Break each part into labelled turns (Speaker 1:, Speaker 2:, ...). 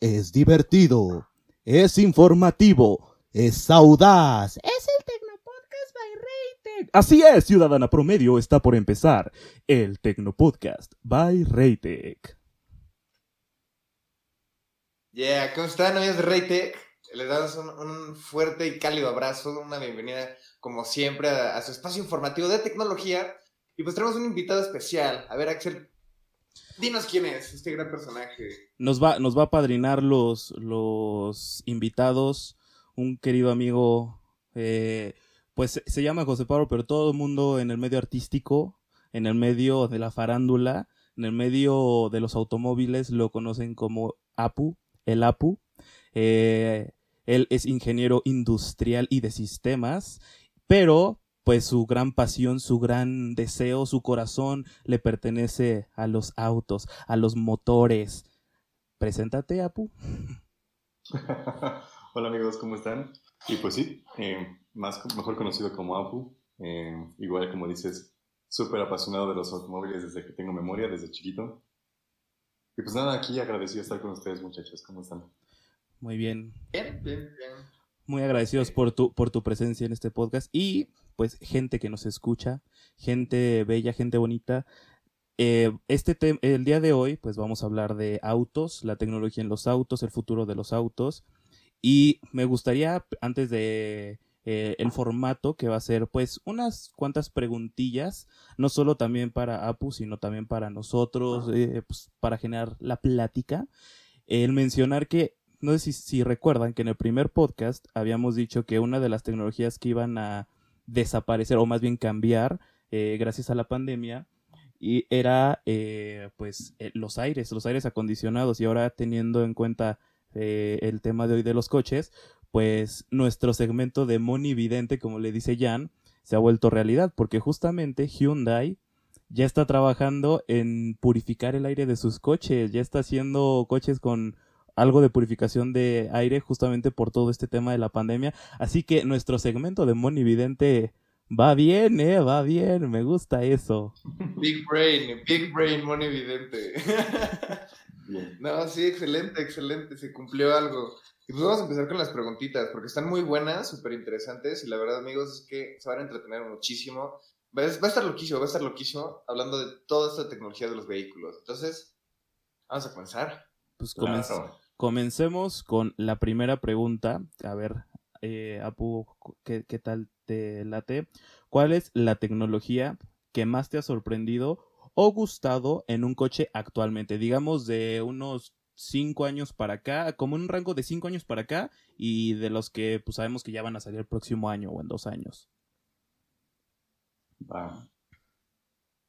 Speaker 1: es divertido, es informativo, es audaz. Es el Tecnopodcast by Raytech. Así es, ciudadana promedio, está por empezar el Tecnopodcast by Raytech.
Speaker 2: Yeah, ¿cómo están, amigos de Raytech? Les damos un, un, fuerte y cálido abrazo, una bienvenida, como siempre, a, a su espacio informativo de tecnología. Y pues tenemos un invitado especial. A ver, Axel, Dinos quién es este gran personaje.
Speaker 1: Nos va, nos va a padrinar los, los invitados, un querido amigo, eh, pues se llama José Pablo, pero todo el mundo en el medio artístico, en el medio de la farándula, en el medio de los automóviles lo conocen como Apu, el Apu. Eh, él es ingeniero industrial y de sistemas, pero pues su gran pasión, su gran deseo, su corazón le pertenece a los autos, a los motores. Preséntate, Apu.
Speaker 3: Hola amigos, ¿cómo están? Y pues sí, eh, más, mejor conocido como Apu, eh, igual como dices, súper apasionado de los automóviles desde que tengo memoria, desde chiquito. Y pues nada, aquí agradecido estar con ustedes muchachos, ¿cómo están?
Speaker 1: Muy bien.
Speaker 2: Bien, bien, bien.
Speaker 1: Muy agradecidos por tu, por tu presencia en este podcast y pues gente que nos escucha, gente bella, gente bonita. Eh, este el día de hoy, pues vamos a hablar de autos, la tecnología en los autos, el futuro de los autos. Y me gustaría, antes de eh, el formato, que va a ser pues unas cuantas preguntillas, no solo también para Apu, sino también para nosotros, eh, pues, para generar la plática, el mencionar que, no sé si, si recuerdan que en el primer podcast habíamos dicho que una de las tecnologías que iban a desaparecer o más bien cambiar eh, gracias a la pandemia y era eh, pues eh, los aires, los aires acondicionados. Y ahora teniendo en cuenta eh, el tema de hoy de los coches, pues nuestro segmento de monividente, como le dice Jan, se ha vuelto realidad porque justamente Hyundai ya está trabajando en purificar el aire de sus coches, ya está haciendo coches con algo de purificación de aire justamente por todo este tema de la pandemia. Así que nuestro segmento de Monividente va bien, eh, va bien, me gusta eso.
Speaker 2: Big Brain, Big Brain Monividente. no, sí, excelente, excelente, se cumplió algo. Y pues vamos a empezar con las preguntitas, porque están muy buenas, súper interesantes, y la verdad, amigos, es que se van a entretener muchísimo. Va a estar loquísimo, va a estar loquísimo hablando de toda esta tecnología de los vehículos. Entonces, vamos a comenzar.
Speaker 1: Pues comenzamos. Claro. Comencemos con la primera pregunta. A ver, eh, Apu, ¿qué, ¿qué, tal te late? ¿Cuál es la tecnología que más te ha sorprendido o gustado en un coche actualmente? Digamos de unos cinco años para acá, como un rango de cinco años para acá y de los que pues sabemos que ya van a salir el próximo año o en dos años.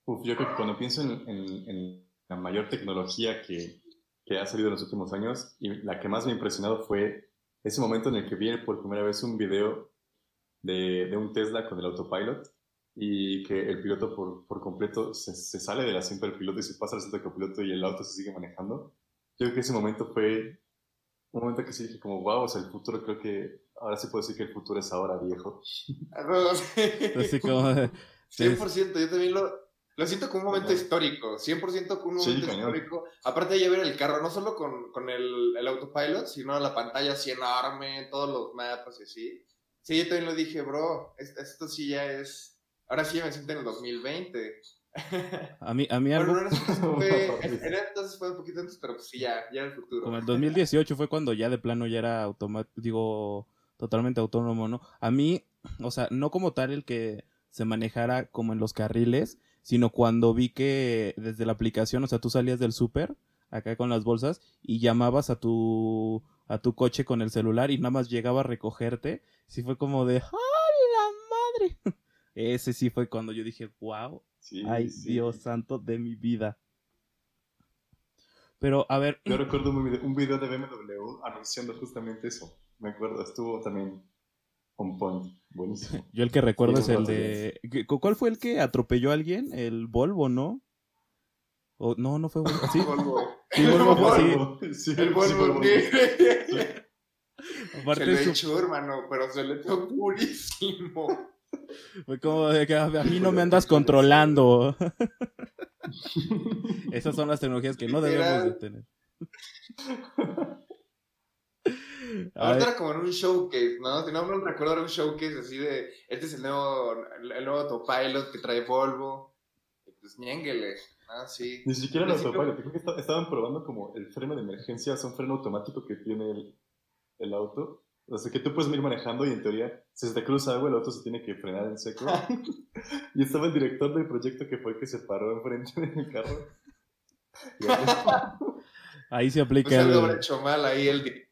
Speaker 3: Uf, yo creo que cuando pienso en, en, en la mayor tecnología que, que ha salido en los últimos años y la que más me ha impresionado fue ese momento en el que vi por primera vez un video de, de un Tesla con el autopilot y que el piloto por, por completo se, se, sale del asiento del piloto y se pasa al asiento del copiloto y el auto se sigue manejando. Yo creo que ese momento fue un momento que sí dije como, wow, o sea, el futuro creo que, ahora sí puedo decir que el futuro es ahora viejo.
Speaker 1: Así como...
Speaker 2: 100%, yo también lo, lo siento como un momento histórico, 100% como un momento sí, histórico. Aparte de ya ver el carro, no solo con, con el, el, autopilot, sino la pantalla así enorme, todos los mapas y así. Sí, yo también lo dije, bro, esto, esto sí ya es... Ahora sí me siento en el 2020.
Speaker 1: A mí, a mí algo...
Speaker 2: Bueno, fue, entonces fue un poquito antes, pero pues sí, ya, ya el futuro.
Speaker 1: Como el 2018 fue cuando ya de plano ya era automático, digo, totalmente autónomo, ¿no? A mí, o sea, no como tal el que se manejara como en los carriles, sino cuando vi que desde la aplicación, o sea, tú salías del súper acá con las bolsas y llamabas a tu a tu coche con el celular y nada más llegaba a recogerte, sí fue como de ¡Ah, la madre! Ese sí fue cuando yo dije, wow, sí, ay sí. Dios santo de mi vida. Pero, a ver...
Speaker 3: Yo recuerdo un video, un video de BMW anunciando justamente eso. Me acuerdo, estuvo también on point. Buenísimo.
Speaker 1: Yo el que recuerdo sí, es el de. ¿Cuál fue el que atropelló a alguien? El Volvo, ¿no? O, no, no fue Volvo. ¿Sí?
Speaker 2: Volvo.
Speaker 1: Sí, Volvo,
Speaker 2: sí. sí. El Volvo, sí. Aparte se le echó, hermano, pero se le echó purísimo.
Speaker 1: Fue como de que a mí no me andas controlando. Esas son las tecnologías que no debemos de tener.
Speaker 2: Ahorita era como en un showcase, ¿no? Si no me recuerdo, era un showcase así de, este es el nuevo, el nuevo autopilot que trae Volvo. Pues ñénguele. Ah, sí.
Speaker 3: Ni siquiera el autopilot, creo que estaban probando como el freno de emergencia, sea, un freno automático que tiene el, el auto. O sea, que tú puedes ir manejando y en teoría, si se te cruza agua, el auto se tiene que frenar en seco. y estaba el director del proyecto que fue el que se paró enfrente del carro.
Speaker 1: ahí se aplica pues
Speaker 2: el... hecho mal ahí el director.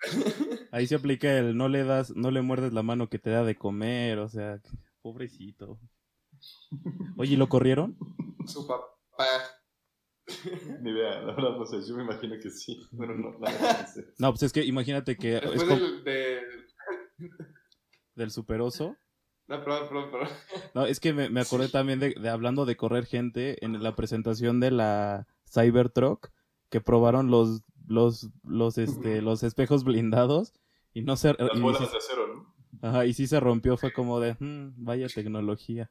Speaker 1: ahí se aplica el no le das, no le muerdes la mano que te da de comer, o sea, pobrecito. Oye, ¿lo corrieron?
Speaker 2: Su papá.
Speaker 3: Ni idea, la verdad no sé, yo me imagino que sí. Bueno, no,
Speaker 1: no, pues es que imagínate que...
Speaker 2: Después del, de...
Speaker 1: del superoso.
Speaker 2: No, perdón, perdón, perdón.
Speaker 1: No, es que me, me acordé también de, de, hablando de correr gente en la presentación de la Cybertruck que probaron los los los este los espejos blindados y no se
Speaker 3: Las bolas de acero,
Speaker 1: ¿no? Ajá, y sí se rompió, fue como de, hmm, vaya tecnología.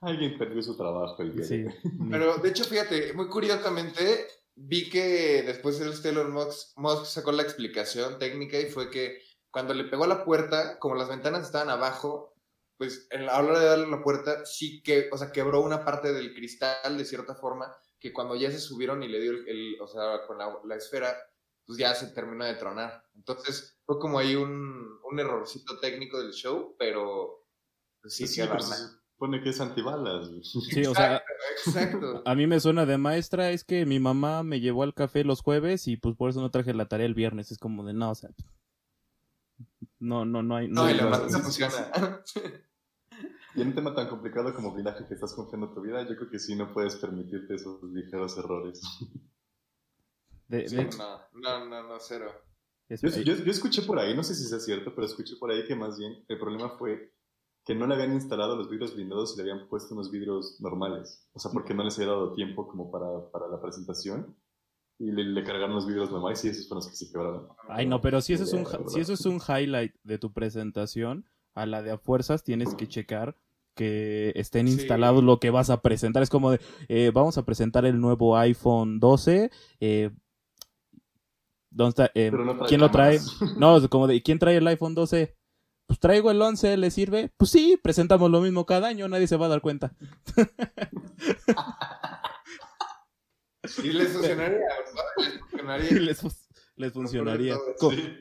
Speaker 3: Alguien perdió su trabajo el día sí.
Speaker 2: Pero de hecho, fíjate, muy curiosamente, vi que después el Stellar Musk, Musk sacó la explicación técnica y fue que cuando le pegó a la puerta, como las ventanas estaban abajo, pues a la hora de darle la puerta, sí que, o sea, quebró una parte del cristal de cierta forma, que cuando ya se subieron y le dio el, o sea, con la, la, esfera, pues ya se terminó de tronar. Entonces, fue como ahí un, un errorcito técnico del show, pero pues sí, sí, sí
Speaker 3: Pone que es antibalas.
Speaker 1: Sí, o sea, exacto. a mí me suena de maestra, es que mi mamá me llevó al café los jueves y pues por eso no traje la tarea el viernes. Es como de no, o sea. No, no, no hay.
Speaker 2: No, y la maestra funciona.
Speaker 3: Y en un tema tan complicado como blindaje que estás confiando tu vida, yo creo que sí no puedes permitirte esos ligeros errores.
Speaker 2: No, no, no, no, cero.
Speaker 3: Yo, yo, yo, escuché por ahí, no sé si es cierto, pero escuché por ahí que más bien el problema fue que no le habían instalado los vidrios blindados y le habían puesto unos vidrios normales. O sea, porque no les había dado tiempo como para, para la presentación. Y le, cargaron los vidrios normales y esos fueron los que se quebraron.
Speaker 1: Ay, no, pero si eso, es un, si eso es un highlight de tu presentación, a la de a fuerzas tienes que checar que estén instalados lo que vas a presentar. Es como de, eh, vamos a presentar el nuevo iPhone 12. Eh, ¿Dónde está? Eh, ¿Quién lo trae? No, como de, ¿quién trae el iPhone 12? pues traigo el 11, ¿le sirve? Pues sí, presentamos lo mismo cada año, nadie se va a dar cuenta.
Speaker 2: y les funcionaría, Les funcionaría.
Speaker 1: Les, funcionaría.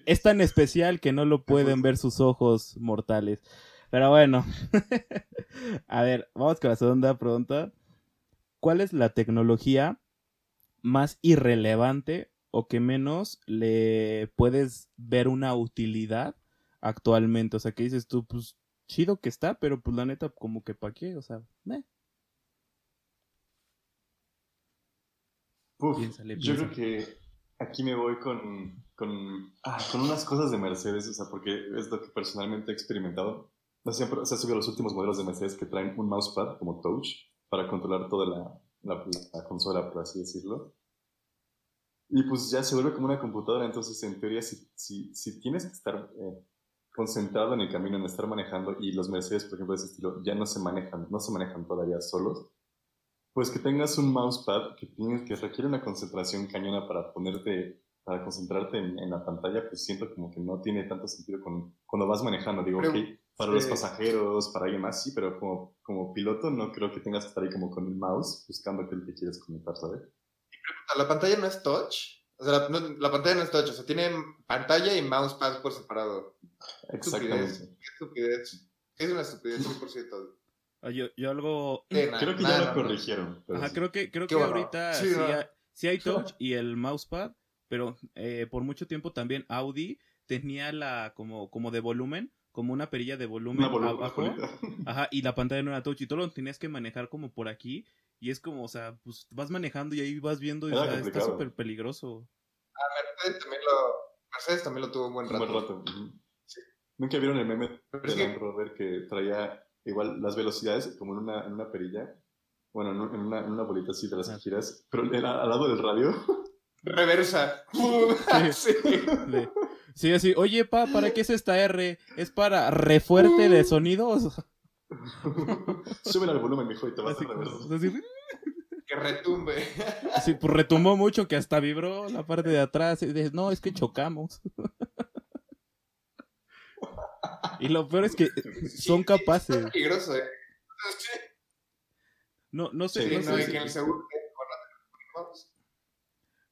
Speaker 1: Es tan especial que no lo pueden ver sus ojos mortales. Pero bueno, a ver, vamos con la segunda pregunta. ¿Cuál es la tecnología más irrelevante o que menos le puedes ver una utilidad actualmente. O sea, que dices tú, pues chido que está, pero pues la neta, como que pa' qué, o sea, eh.
Speaker 3: Yo creo que aquí me voy con, con, ah, con unas cosas de Mercedes, o sea, porque es lo que personalmente he experimentado. No siempre, o sea, subido los últimos modelos de Mercedes que traen un mousepad como touch para controlar toda la, la, consola, por así decirlo. Y pues ya se vuelve como una computadora, entonces en teoría si, si, si tienes que estar eh, concentrado en el camino, en estar manejando, y los Mercedes, por ejemplo, de ese estilo, ya no se manejan, no se manejan todavía solos, pues que tengas un mousepad que, tienes, que requiere una concentración cañona para ponerte, para concentrarte en, la pantalla, pues siento como que no tiene tanto sentido con, cuando vas manejando. Digo, ok, para los pasajeros, para alguien más, sí, pero como, como piloto no creo que tengas que estar ahí como con el mouse buscando qué te quieres conectar, ¿sabes?
Speaker 2: ¿La pantalla no es touch? O sea, la, la, pantalla no es touch, o sea, tiene pantalla y mousepad por separado.
Speaker 3: Exactamente.
Speaker 2: Qué estupidez. Es una estupidez 100%.
Speaker 1: Ah, yo, yo algo...
Speaker 3: creo que ya lo corrigieron.
Speaker 1: Ajá, creo que, creo que ahorita sí, hay, touch y el mousepad, pero eh, por mucho tiempo también Audi tenía la como, como de volumen, como una perilla de volumen abajo. Ajá, y la pantalla no era touch y todo lo tenías que manejar como por aquí y es como, o sea, pues vas manejando y ahí vas viendo y está súper peligroso.
Speaker 2: Ah, Mercedes también lo, Mercedes también lo tuvo un buen rato.
Speaker 3: Un buen rato. sí. ¿Nunca vieron el meme de Land Rover que traía igual las velocidades como en una, en una perilla? Bueno, en una, en una bolita así de las ah. giras, pero era al lado del radio.
Speaker 2: Reversa.
Speaker 1: sí. sí. así. Oye, pa, ¿para qué es esta R? ¿Es para refuerte de sonidos?
Speaker 3: Sube al volumen, mijo, y te vas a reversar.
Speaker 2: Que retumbe.
Speaker 1: Sí, pues retumbó mucho que hasta vibró la parte de atrás. Y dices, no, es que chocamos. Y lo peor es que son capaces.
Speaker 2: Es peligroso, ¿eh?
Speaker 1: No, no sé,
Speaker 2: Sí,
Speaker 1: no,
Speaker 2: no,
Speaker 1: sé
Speaker 2: y
Speaker 1: si,
Speaker 2: seguro.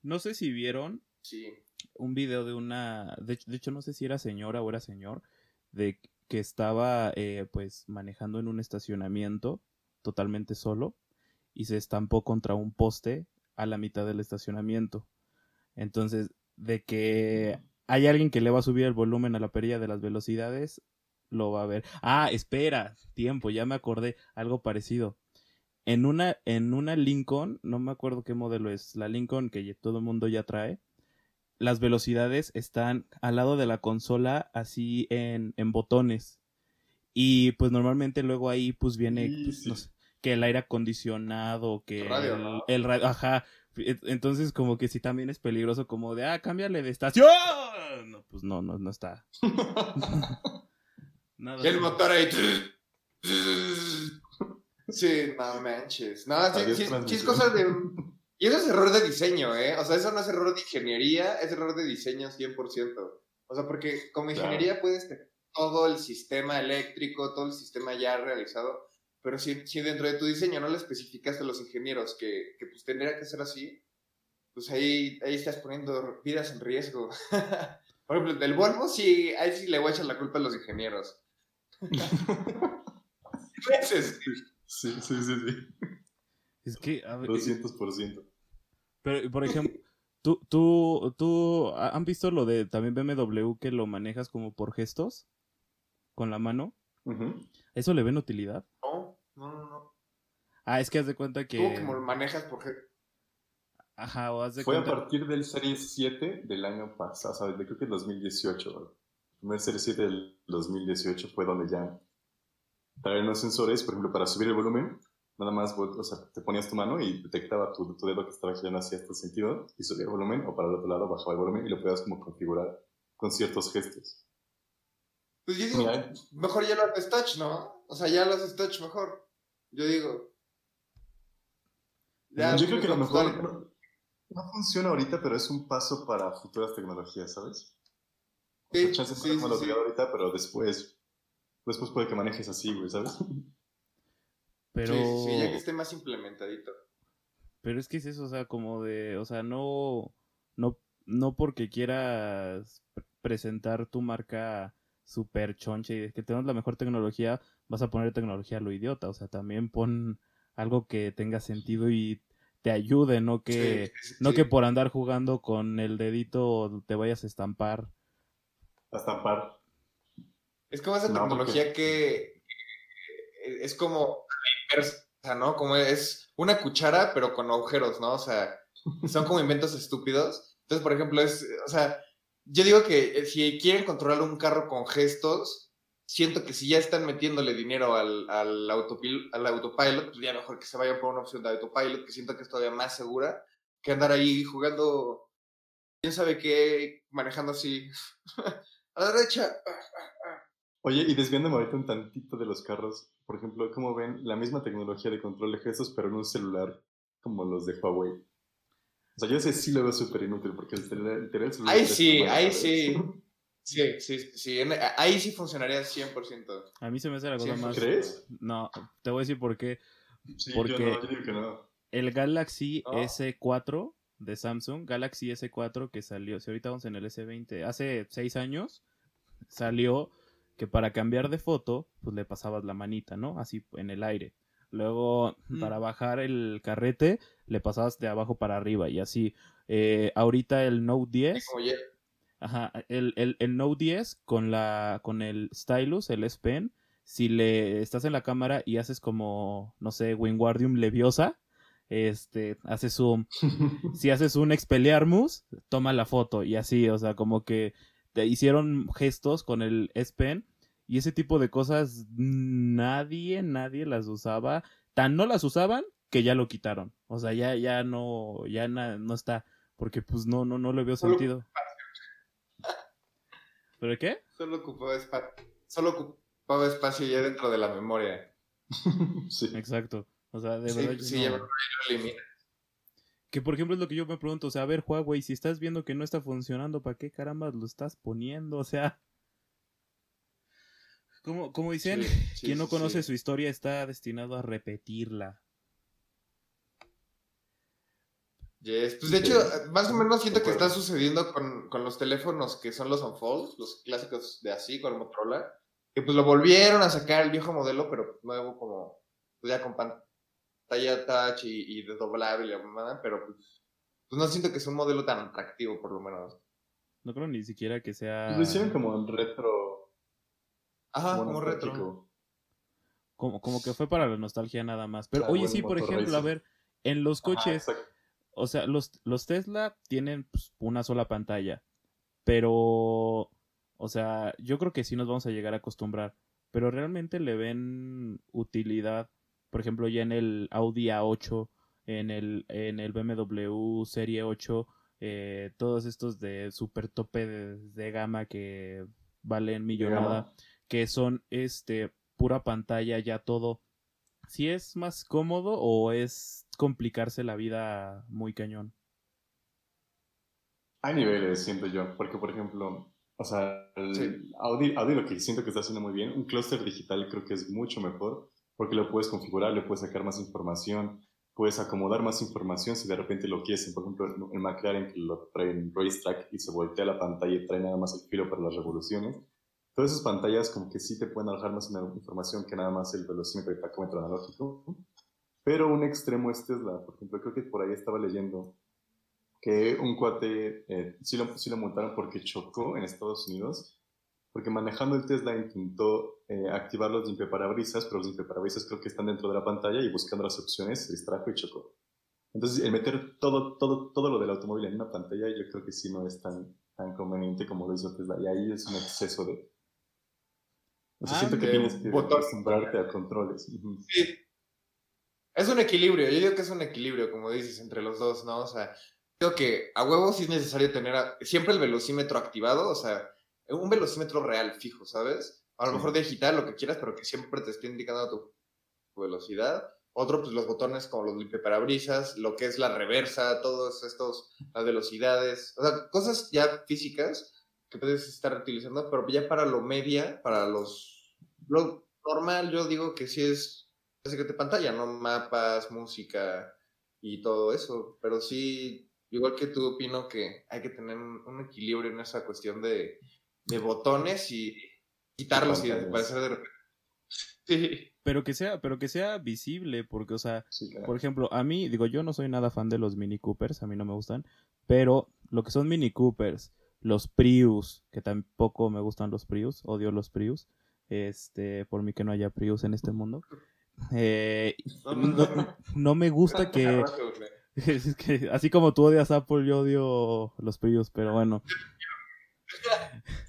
Speaker 1: No sé si vieron
Speaker 2: Sí.
Speaker 1: un video de una, de, hecho- de hecho no sé si era señora o era señor, de que estaba eh, pues manejando en un estacionamiento totalmente solo y se estampó contra un poste a la mitad del estacionamiento. Entonces, de que hay alguien que le va a subir el volumen a la perilla de las velocidades, lo va a ver. Ah, espera, tiempo, ya me acordé, algo parecido. En una, en una Lincoln, no me acuerdo qué modelo es, la Lincoln que todo el mundo ya trae, las velocidades están al lado de la consola así en, en botones. Y pues normalmente luego ahí pues viene pues,
Speaker 3: sí.
Speaker 1: no sé, que el aire acondicionado, que
Speaker 2: Radio,
Speaker 1: el,
Speaker 2: ¿no?
Speaker 1: el radio, ajá. E- Entonces como que sí también es peligroso como de, ah, cámbiale de estación. No, pues no, no, no está. Nada.
Speaker 2: Y el motor ahí. Sí, no manches. No, sí, sí, sí es cosa de. Y eso es error de diseño, ¿eh? O sea, eso no es error de ingeniería, es error de diseño 100%. O sea, porque como
Speaker 3: Claro.
Speaker 2: ingeniería puedes tener todo el sistema eléctrico, todo el sistema ya realizado, pero si, si dentro de tu diseño no le especificaste a los ingenieros que, que pues tendría que ser así, pues ahí, ahí estás poniendo vidas en riesgo. Por ejemplo, del Volvo sí, ahí sí le voy a echar la culpa a los ingenieros. Veces.
Speaker 3: Sí, sí, sí, sí.
Speaker 1: Es que, a ver,
Speaker 3: 200%.
Speaker 1: pero por ejemplo, tú, tú, tú, ¿han visto lo de también BMW que lo manejas como por gestos? Con la mano. ¿Eso le ven utilidad?
Speaker 2: No, no, no, no.
Speaker 1: Ah, es que haz de cuenta que...
Speaker 2: Tú como lo manejas por?
Speaker 1: Ajá, o haz de
Speaker 3: Fue a partir del Serie 7 del año pasado, o sea, creo que el 2018. Primer Serie 7 del 2018 fue donde ya traían los sensores, por ejemplo, para subir el volumen, nada más, o sea, te ponías tu mano y detectaba tu, tu dedo que estaba girando hacia este sentido y subía el volumen, o para el otro lado bajaba el volumen y lo podías como configurar con ciertos gestos.
Speaker 2: Pues yo digo,
Speaker 3: Mira,
Speaker 2: mejor ya lo haces touch, ¿no? O sea, ya lo haces touch mejor. Yo digo. Ya,
Speaker 3: yo creo que lo mejor no funciona ahorita, pero es un paso para futuras tecnologías, ¿sabes? O sea,
Speaker 2: Sí,
Speaker 3: chance
Speaker 2: sí, sí,
Speaker 3: lo
Speaker 2: sí.
Speaker 3: ahorita, pero después, después puede que manejes así, güey, ¿sabes?
Speaker 1: Pero...
Speaker 2: Sí, ya que esté más implementadito.
Speaker 1: Pero es que es eso, o sea, como de, o sea, no, no, no porque quieras pre- presentar tu marca super choncha y de que tenemos la mejor tecnología, vas a poner tecnología a lo idiota, o sea, también pon algo que tenga sentido y te ayude, no que,
Speaker 2: Sí, sí,
Speaker 1: no
Speaker 2: sí.
Speaker 1: que por andar jugando con el dedito te vayas a estampar.
Speaker 3: A estampar.
Speaker 2: Es como esa
Speaker 3: No,
Speaker 2: tecnología que que es como la inversa, ¿no? Como es una cuchara, pero con agujeros, ¿no? O sea, son como inventos estúpidos. Entonces, por ejemplo, es, o sea, yo digo que eh, si quieren controlar un carro con gestos, siento que si ya están metiéndole dinero al, al, autopil- al autopilot, pues ya mejor que se vayan por una opción de autopilot, que siento que es todavía más segura que andar ahí jugando, quién sabe qué, manejando así. a la derecha.
Speaker 3: Oye, y desviándome ahorita un tantito de los carros, por ejemplo, ¿cómo ven la misma tecnología de control de gestos, pero en un celular como los de Huawei? O sea, yo ese sí lo veo súper inútil, porque el celular, el celular
Speaker 2: Ahí sí, ahí sí. Sí, sí, sí. en- ahí sí funcionaría 100%.
Speaker 1: A mí se me hace la cosa más...
Speaker 3: ¿Crees?
Speaker 1: No, te voy a decir por qué.
Speaker 3: Sí,
Speaker 1: Porque-
Speaker 3: yo no, yo digo que no.
Speaker 1: El Galaxy
Speaker 2: No.
Speaker 1: S4 de Samsung, Galaxy S4 que salió, si ahorita vamos en el S20, hace seis años salió que para cambiar de foto, pues le pasabas la manita, ¿no? Así en el aire. Luego,
Speaker 2: Mm.
Speaker 1: para bajar el carrete, le pasabas de abajo para arriba y así. Eh, ahorita el Note 10,
Speaker 2: Como ya-
Speaker 1: Ajá, el, el, el Note 10 con la con el stylus, el S Pen, si le estás en la cámara y haces como, no sé, Wingardium Leviosa, este, haces zoom. Si haces un Expelliarmus, toma la foto y así, o sea, como que te hicieron gestos con el S Pen y ese tipo de cosas nadie, nadie las usaba. Tan no las usaban que ya lo quitaron. O sea, ya, ya no, ya na- no está. Porque pues no, no, no le veo
Speaker 2: Solo-
Speaker 1: sentido. ¿Pero qué?
Speaker 2: Solo ocupaba espacio. Solo ocupaba espacio ya dentro de la memoria.
Speaker 3: sí.
Speaker 1: Exacto. O sea, de
Speaker 2: Sí,
Speaker 1: verdad. yo
Speaker 2: sí,
Speaker 1: no-
Speaker 2: ya lo eliminas.
Speaker 1: Que por ejemplo es lo que yo me pregunto, o sea, a ver, Huawei, si estás viendo que no está funcionando, ¿para qué caramba lo estás poniendo? O sea, como, como dicen, quien no conoce su historia está destinado a repetirla.
Speaker 2: Yes. Pues de hecho, más o menos siento que está sucediendo con, con, los teléfonos que son los Unfold, los clásicos de así, con Motorola, que pues lo volvieron a sacar el viejo modelo, pero nuevo como, pues ya con pantalla touch y, y desdoblable y la mamada, pero pues, pues, no siento que sea un modelo tan atractivo, por lo menos.
Speaker 1: No creo ni siquiera que sea...
Speaker 3: Pues lo hicieron como en retro.
Speaker 2: Ajá, como retro.
Speaker 1: Como, como que fue para la nostalgia nada más. Pero oye, sí, por ejemplo, a ver, en los coches... o sea, los, los Tesla tienen pues, una sola pantalla, pero o sea, yo creo que sí nos vamos a llegar a acostumbrar, pero realmente le ven utilidad, por ejemplo, ya en el Audi A8, en el, en el BMW Serie 8, eh, todos estos de super tope de, gama que valen millonada, que son este pura pantalla, ya todo. ¿Si es más cómodo o es complicarse la vida muy cañón?
Speaker 3: Hay niveles, siento yo, porque por ejemplo, o sea, el Audi, lo que siento que está haciendo muy bien, un clúster digital creo que es mucho mejor porque lo puedes configurar, le puedes sacar más información, puedes acomodar más información si de repente lo quieres. Por ejemplo, el McLaren que lo trae en Racetrack y se voltea la pantalla y trae nada más el filo para las revoluciones. Todas esas pantallas como que sí te pueden alojar más información que nada más el velocímetro y tacómetro analógico. Pero un extremo es Tesla. Por ejemplo, creo que por ahí estaba leyendo que un cuate eh, sí, lo, sí lo multaron porque chocó en Estados Unidos, porque manejando el Tesla intentó eh, activar los limpiaparabrisas, pero los limpiaparabrisas creo que están dentro de la pantalla y buscando las opciones se distrajo y chocó. Entonces, el meter todo, todo, todo lo del automóvil en una pantalla, yo creo que sí no es tan, tan conveniente como lo hizo Tesla. Y ahí es un exceso de. O sea, siento que tienes que acostumbrarte a controles.
Speaker 2: Sí. Es un equilibrio, yo digo que es un equilibrio, como dices, entre los dos, ¿no? O sea, Creo que a huevo sí es necesario tener siempre el velocímetro activado, o sea, un velocímetro real, fijo, ¿sabes? A lo mejor digital, lo que quieras, pero que siempre te esté indicando tu velocidad. Otro, pues los botones como los limpiaparabrisas, lo que es la reversa, todos estos, las velocidades, o sea, cosas ya físicas que puedes estar utilizando, pero ya para lo media, para los, lo normal, yo digo que sí es, básicamente pantalla, ¿no? Mapas, música y todo eso, pero sí igual que tú opino que hay que tener un, equilibrio en esa cuestión de, botones y quitarlos y desaparecer de repente.
Speaker 1: Sí. Pero que sea, pero que sea visible, porque, o sea, por ejemplo, a mí, digo, yo no soy nada fan de los Mini Coopers, a mí no me gustan, pero lo que son Mini Coopers, los Prius, que tampoco me gustan los Prius, odio los Prius, este, por mí que no haya Prius en este mundo. Eh, no, me gusta que, Es que así como tú odias Apple, yo odio los Prius, pero bueno.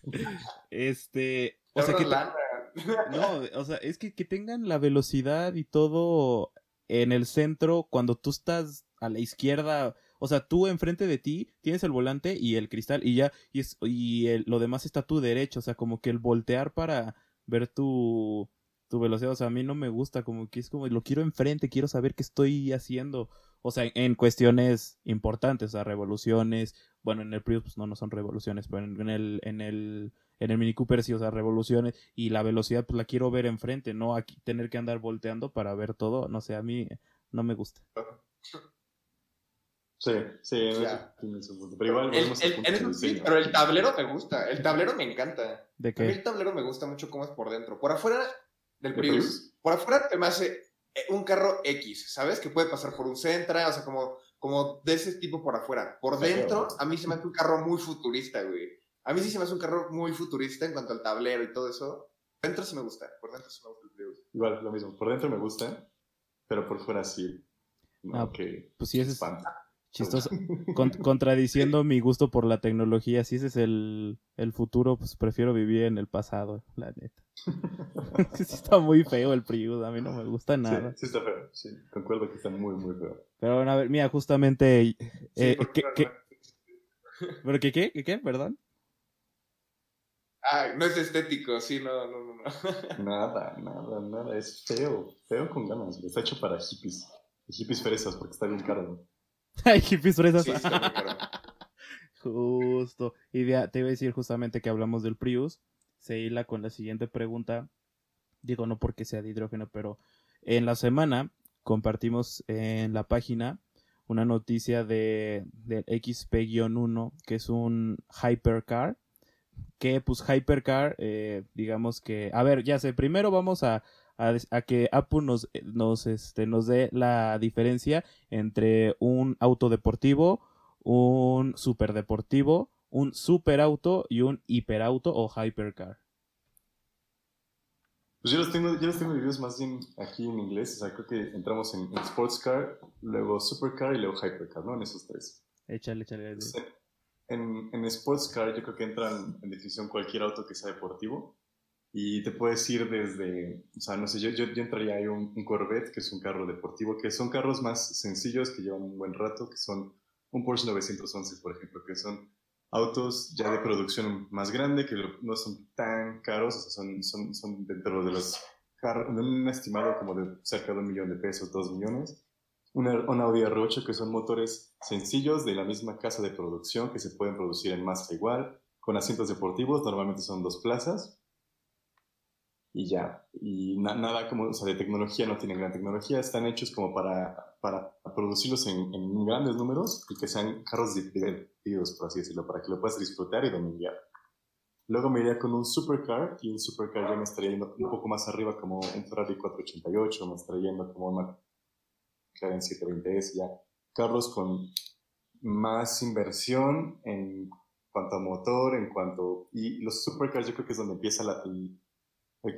Speaker 1: Este, o sea que no, o sea, es que, que tengan la velocidad y todo en el centro cuando tú estás a la izquierda, o sea, tú enfrente de ti tienes el volante y el cristal y ya y es y lo demás está a tu derecho, o sea, como que el voltear para ver tu tu velocidad, o sea, a mí no me gusta, como que es como lo quiero enfrente, quiero saber qué estoy haciendo o sea, en cuestiones importantes, o sea, revoluciones, bueno, en el Prius pues no, no son revoluciones, pero en, el, en el, en el Mini Cooper sí, o sea, revoluciones, y la velocidad pues la quiero ver enfrente, no aquí tener que andar volteando para ver todo, no sé, a mí no me gusta.
Speaker 3: Sí, sí, pero igual
Speaker 2: el, el, sí, pero el tablero me gusta, el tablero me encanta.
Speaker 1: ¿De qué?
Speaker 2: A mí el tablero me gusta mucho cómo es por dentro. Por afuera del Prius, por afuera me hace un carro X, ¿sabes? Que puede pasar por un Centra, o sea, como, como de ese tipo por afuera. Por dentro, a mí se me hace un carro muy futurista, güey. A mí sí se me hace un carro muy futurista en cuanto al tablero y todo eso. Por dentro sí me gusta, por dentro sí me gusta el
Speaker 3: Igual, lo mismo. Por dentro me gusta, pero por fuera sí. No, ah,
Speaker 1: pues sí, ese es chistoso. contradiciendo mi gusto por la tecnología, si ese es el, el futuro, pues prefiero vivir en el pasado, la neta. sí está muy feo el Prius, a mí no me gusta nada.
Speaker 3: Sí, sí está feo, sí, concuerdo que está muy, muy feo.
Speaker 1: Pero bueno, a ver, mira, justamente... Eh, ¿qué, qué? ¿Pero qué, qué? ¿Qué, qué? ¿Perdón?
Speaker 2: Ah, no es estético, sí, no, no, no.
Speaker 3: nada, nada, nada, es feo, feo con ganas, está hecho para hippies, hippies fresas porque está bien caro.
Speaker 1: Hay hippies fresas. Justo. Y te iba a decir justamente que hablamos del Prius. Se hila con la siguiente pregunta. Digo, no porque sea de hidrógeno, pero en la semana compartimos en la página una noticia de, del XP-1, que es un hypercar. Que pues hypercar, eh, digamos que... A ver, ya sé, primero vamos a, a, que Apple nos, nos, este, nos dé la diferencia entre un auto deportivo, un superdeportivo, un superauto y un hiperauto o hypercar.
Speaker 3: Pues yo los tengo, yo los tengo divididos más bien aquí en inglés, o sea, creo que entramos en, sports car, luego supercar y luego hypercar, ¿no? En esos tres.
Speaker 1: Échale, échale.
Speaker 3: en, en sports car yo creo que entran en definición cualquier auto que sea deportivo y te puedes ir desde, o sea, no sé, yo, yo, entraría ahí un, un, Corvette, que es un carro deportivo, que son carros más sencillos, que llevan un buen rato, que son un Porsche 911, por ejemplo, que son autos ya de producción más grande, que no son tan caros, o sea, son, son, son dentro de los carros, de un estimado como de cerca de un millón de pesos, dos millones. Una, una Audi R8 que son motores sencillos de la misma casa de producción que se pueden producir en masa igual, con asientos deportivos, normalmente son dos plazas, y ya. Y nada como, o sea, de tecnología no tienen gran tecnología, están hechos como para, para producirlos en, en grandes números y que sean carros divertidos, por así decirlo, para que lo puedas disfrutar y dominar. Luego me iría con un supercar, y un supercar ya me estaría yendo un poco más arriba como un Ferrari 488, me estaría yendo como una McLaren 720S, ya carros con más inversión en cuanto a motor, en cuanto... Y los supercars yo creo que es donde empieza la,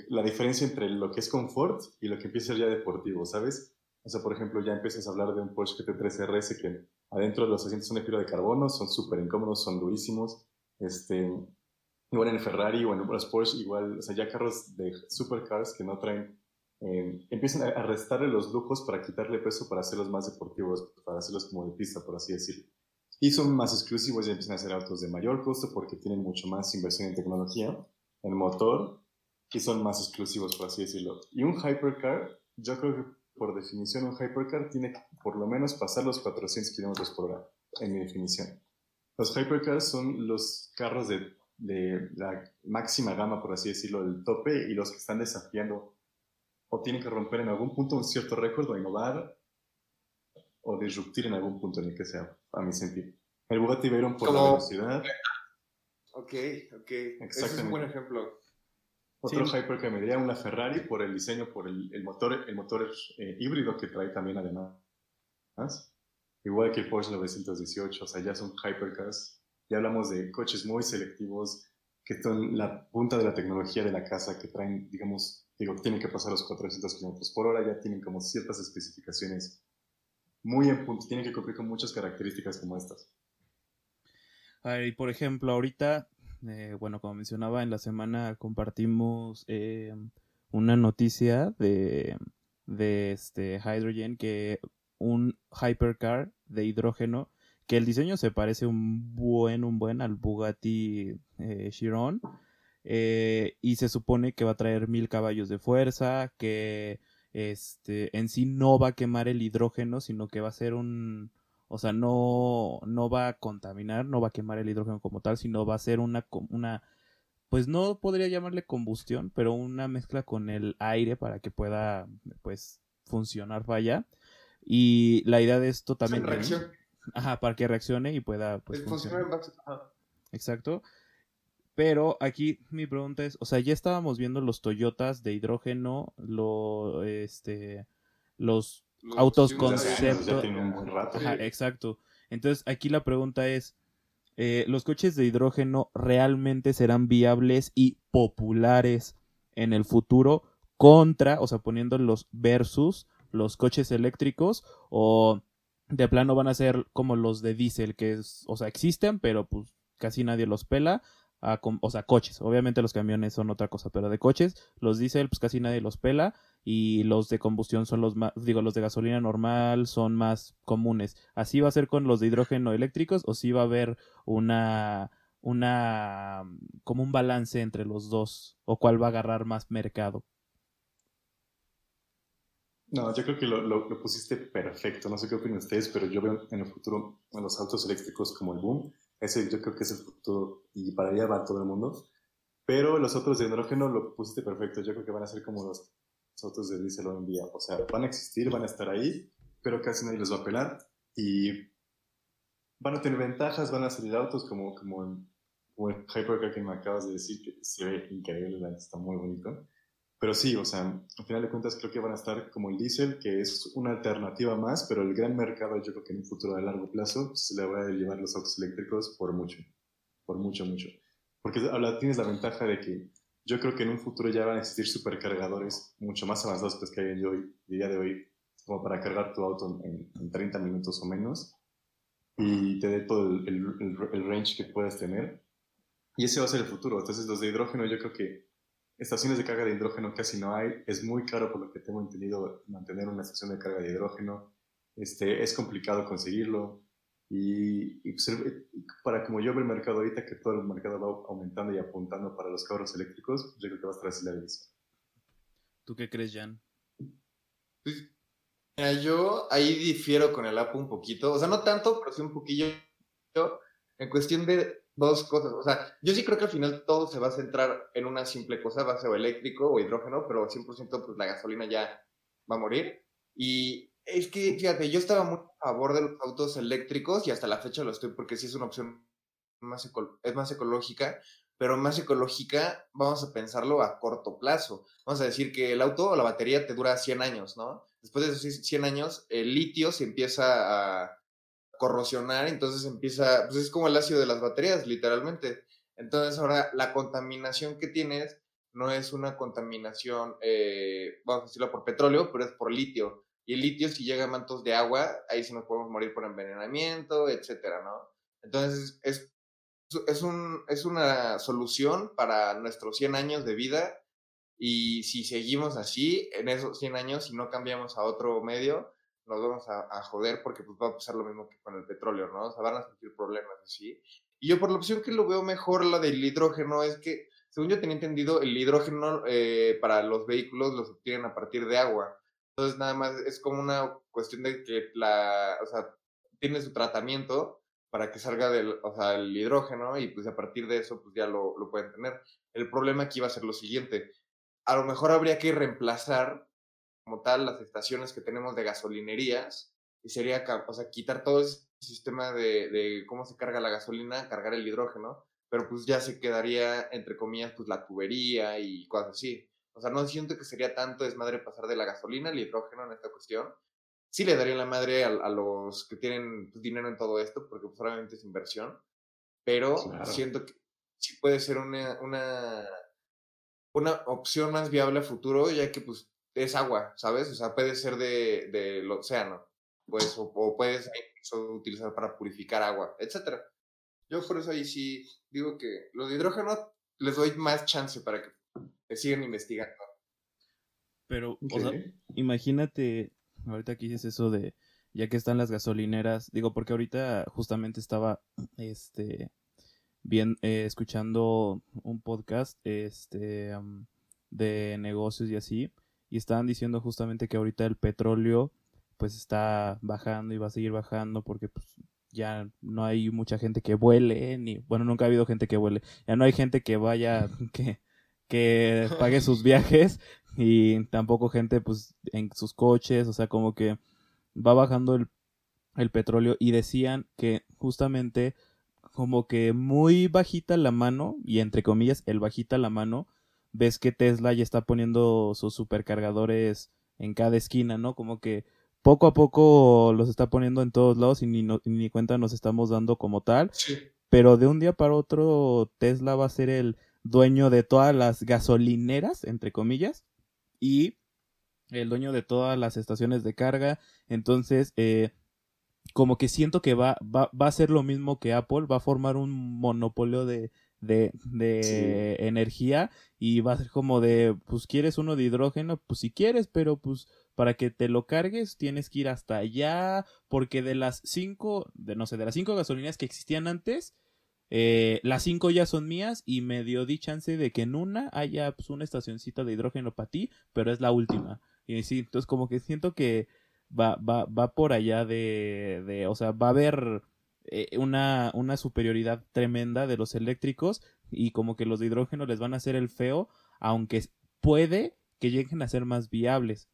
Speaker 3: la diferencia entre lo que es confort y lo que empieza a ser ya deportivo, ¿sabes? O sea, por ejemplo, ya empiezas a hablar de un Porsche GT3 RS que adentro de los asientos son de fibra de carbono, son súper incómodos, son durísimos. Este, igual en Ferrari o en los Porsche, igual, o sea, ya carros de supercars que no traen, eh, empiezan a, restarle los lujos para quitarle peso para hacerlos más deportivos, para hacerlos como de pista, por así decirlo. Y son más exclusivos y empiezan a ser autos de mayor costo porque tienen mucho más inversión en tecnología, en motor y son más exclusivos, por así decirlo. Y un hypercar, yo creo que por definición un hypercar tiene que por lo menos pasar los 400 kilómetros por hora, en mi definición. Los hypercars son los carros de, de, la máxima gama, por así decirlo, del tope y los que están desafiando o tienen que romper en algún punto un cierto récord o innovar o disruptir en algún punto en el que sea, a mi sentido. El Bugatti Veyron por la velocidad.
Speaker 2: Ok, ok. Ese es un buen ejemplo.
Speaker 3: Otro hyper que me diría una Ferrari por el diseño, por el, el motor, el motor eh, híbrido que trae también además. Igual que el Porsche 918, o sea, ya son hypercars. Ya hablamos de coches muy selectivos que son la punta de la tecnología de la casa, que traen, digamos, digo, tienen que pasar los 400 kilómetros por hora, ya tienen como ciertas especificaciones muy en punto, tienen que cumplir con muchas características como estas.
Speaker 1: A y por ejemplo, ahorita eh, bueno, como mencionaba, en la semana compartimos eh, una noticia de, de este Hydrogen que un hypercar de hidrógeno que el diseño se parece un buen, un buen al Bugatti eh, Chiron eh, y se supone que va a traer mil caballos de fuerza, que este en sí no va a quemar el hidrógeno, sino que va a ser un o sea, no, no va a contaminar, no va a quemar el hidrógeno como tal, sino va a ser una, una, pues no podría llamarle combustión, pero una mezcla con el aire para que pueda, pues, funcionar vaya. Y la idea de esto también... Ajá, para que reaccione y pueda, pues, funcionar. Exacto. Pero aquí mi pregunta es, o sea, ya estábamos viendo los Toyotas de hidrógeno, lo, este, los autos concepto. exacto. Entonces aquí la pregunta es, eh, ¿los coches de hidrógeno realmente serán viables y populares en el futuro contra, o sea, poniendo los versus los coches eléctricos o de plano van a ser como los de diésel que es, o sea, existen, pero pues casi nadie los pela o sea, coches. Obviamente los camiones son otra cosa, pero de coches, los diésel, pues casi nadie los pela y los de combustión son los más, digo, los de gasolina normal son más comunes. ¿Así va a ser con los de hidrógeno eléctricos o sí va a haber una, una, como un balance entre los dos o cuál va a agarrar más mercado?
Speaker 3: No, yo creo que lo, lo, pusiste perfecto. No sé qué opinan ustedes, pero yo veo en el futuro a los autos eléctricos como el boom. Ese yo creo que es el futuro y para allá va todo el mundo. Pero los autos de hidrógeno lo pusiste perfecto. Yo creo que van a ser como los autos de diésel hoy en día. O sea, van a existir, van a estar ahí, pero casi nadie los va a pelar. Y van a tener ventajas, van a salir autos como, como, el, como el Hypercar que me acabas de decir, que se ve increíble, está muy bonito. Pero sí, o sea, al final de cuentas creo que van a estar como el diésel, que es una alternativa más, pero el gran mercado yo creo que en un futuro a largo plazo se le va a llevar los autos eléctricos por mucho, por mucho, mucho. Porque ahora tienes la ventaja de que yo creo que en un futuro ya van a existir supercargadores mucho más avanzados que los que hay hoy, el día de hoy, como para cargar tu auto en, 30 minutos o menos y te dé todo el, el, el range que puedas tener. Y ese va a ser el futuro. Entonces los de hidrógeno yo creo que estaciones de carga de hidrógeno casi no hay. Es muy caro, por lo que tengo entendido, mantener una estación de carga de hidrógeno. Este, es complicado conseguirlo. Y, pues, para como yo veo el mercado ahorita, que todo el mercado va aumentando y apuntando para los carros eléctricos, yo creo que va a estar así la división.
Speaker 1: ¿Tú qué crees, Jan?
Speaker 2: Pues, yo ahí difiero con el Apple un poquito. O sea, no tanto, pero sí un poquillo. En cuestión de dos cosas. O sea, yo sí creo que al final todo se va a centrar en una simple cosa, va a ser o eléctrico o hidrógeno, pero 100% pues la gasolina ya va a morir. Y es que, fíjate, yo estaba muy a favor de los autos eléctricos y hasta la fecha lo estoy porque sí es una opción más, es más ecológica, pero más ecológica, vamos a pensarlo a corto plazo. Vamos a decir que el auto o la batería te dura 100 años, ¿no? Después de esos 100 años, el litio se empieza a, corrosionar, entonces empieza, pues es como el ácido de las baterías, literalmente. Entonces ahora la contaminación que tienes no es una contaminación, eh, vamos a decirlo por petróleo, pero es por litio. Y el litio si llega a mantos de agua, ahí sí nos podemos morir por envenenamiento, etcétera, ¿no? Entonces es, es, un, es una solución para nuestros 100 años de vida y si seguimos así, en esos 100 años, si no cambiamos a otro medio, nos vamos a, joder porque pues va a pasar lo mismo que con el petróleo, ¿no? O sea, van a sentir problemas así. Y yo por la opción que lo veo mejor, la del hidrógeno, es que, según yo tenía entendido, el hidrógeno eh, para los vehículos los obtienen a partir de agua. Entonces nada más es como una cuestión de que la, o sea, tiene su tratamiento para que salga del, o sea, el hidrógeno y pues a partir de eso pues ya lo, lo pueden tener. El problema aquí va a ser lo siguiente. A lo mejor habría que reemplazar como tal las estaciones que tenemos de gasolinerías y sería, o sea, quitar todo ese sistema de, de, cómo se carga la gasolina, cargar el hidrógeno, pero pues ya se quedaría, entre comillas, pues la tubería y cosas así. O sea, no siento que sería tanto desmadre pasar de la gasolina al hidrógeno en esta cuestión. Sí le daría la madre a, los que tienen pues, dinero en todo esto, porque pues obviamente es inversión, pero siento que sí puede ser una, una, una opción más viable a futuro, ya que pues es agua, ¿sabes? O sea, puede ser del de, océano, pues, o, puedes utilizar para purificar agua, etcétera. Yo por eso ahí sí digo que los de hidrógeno les doy más chance para que, sigan investigando.
Speaker 1: Pero, o sea, imagínate, ahorita que dices eso de, ya que están las gasolineras, digo, porque ahorita justamente estaba, este, bien, eh, escuchando un podcast, este, de negocios y así, y estaban diciendo justamente que ahorita el petróleo pues está bajando y va a seguir bajando porque pues ya no hay mucha gente que vuele ni bueno nunca ha habido gente que vuele ya no hay gente que vaya que que pague sus viajes y tampoco gente pues en sus coches o sea como que va bajando el, el petróleo y decían que justamente como que muy bajita la mano y entre comillas el bajita la mano ves que Tesla ya está poniendo sus supercargadores en cada esquina, ¿no? Como que poco a poco los está poniendo en todos lados y ni, ni cuenta nos estamos dando como tal. Pero de un día para otro Tesla va a ser el dueño de todas las gasolineras, entre comillas, y el dueño de todas las estaciones de carga. Entonces, eh, como que siento que va, va, va a ser lo mismo que Apple, va a formar un monopolio de, de, de energía y va a ser como de, pues quieres uno de hidrógeno, pues si quieres, pero pues para que te lo cargues tienes que ir hasta allá, porque de las cinco, de no sé, de las cinco gasolineras que existían antes, eh, las cinco ya son mías y me dio di chance de que en una haya pues, una estacioncita de hidrógeno para ti, pero es la última. Y sí, entonces como que siento que va, va, va por allá de, de, o sea, va a haber eh, una, una superioridad tremenda de los eléctricos y como que los de hidrógeno les van a hacer el feo, aunque puede que lleguen a ser más viables,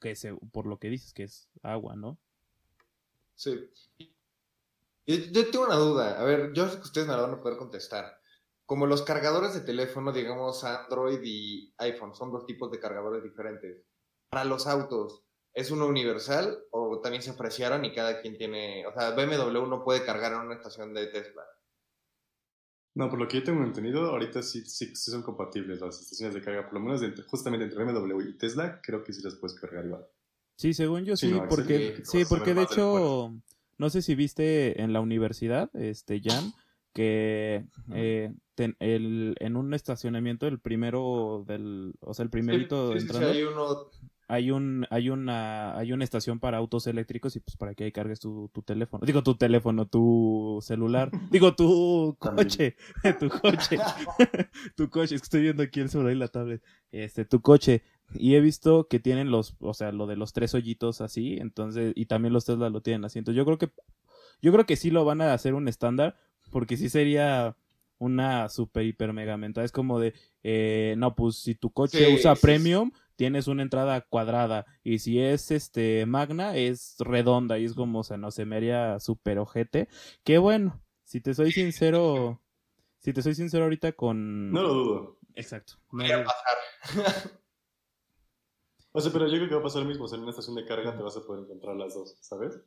Speaker 1: que por lo que dices que es agua, ¿no?
Speaker 2: Sí. Yo, tengo una duda, a ver, yo sé que ustedes me la van a poder contestar. Como los cargadores de teléfono, digamos Android y iPhone, son dos tipos de cargadores diferentes. Para los autos, ¿es uno universal o también se apreciaron y cada quien tiene, o sea, BMW no puede cargar en una estación de Tesla?
Speaker 3: No, por lo que yo tengo entendido, ahorita sí, sí, son compatibles las estaciones de carga, por lo menos justamente entre BMW y Tesla, creo que sí las puedes cargar igual.
Speaker 1: Sí, según yo sí, porque, sí, porque de hecho, no sé si viste en la universidad, este, Jan, que eh, el, en un estacionamiento, el primero del, o sea, el primerito entrando, hay uno hay un hay una hay una estación para autos eléctricos y pues para que ahí cargues tu, tu teléfono. Digo tu teléfono tu celular. Digo tu coche tu coche. Tu coche es que estoy viendo aquí el celular y la tablet. Este tu coche. Y he visto que tienen los o sea lo de los tres hoyitos así entonces y también los Tesla lo tienen así. Entonces yo creo que yo creo que sí lo van a hacer un estándar porque sí sería una super hiper mega mental es como de eh, no pues si tu coche usa premium tienes una entrada cuadrada y si es este magna es redonda y es como, o sea, no se me haría súper ojete. Qué bueno, si te soy sincero, si te soy sincero ahorita con...
Speaker 3: No lo dudo.
Speaker 1: Exacto.
Speaker 2: No va a pasar.
Speaker 3: o sea, pero yo creo que va a pasar lo mismo, o sea, en una estación de carga te vas a poder encontrar las dos, ¿sabes?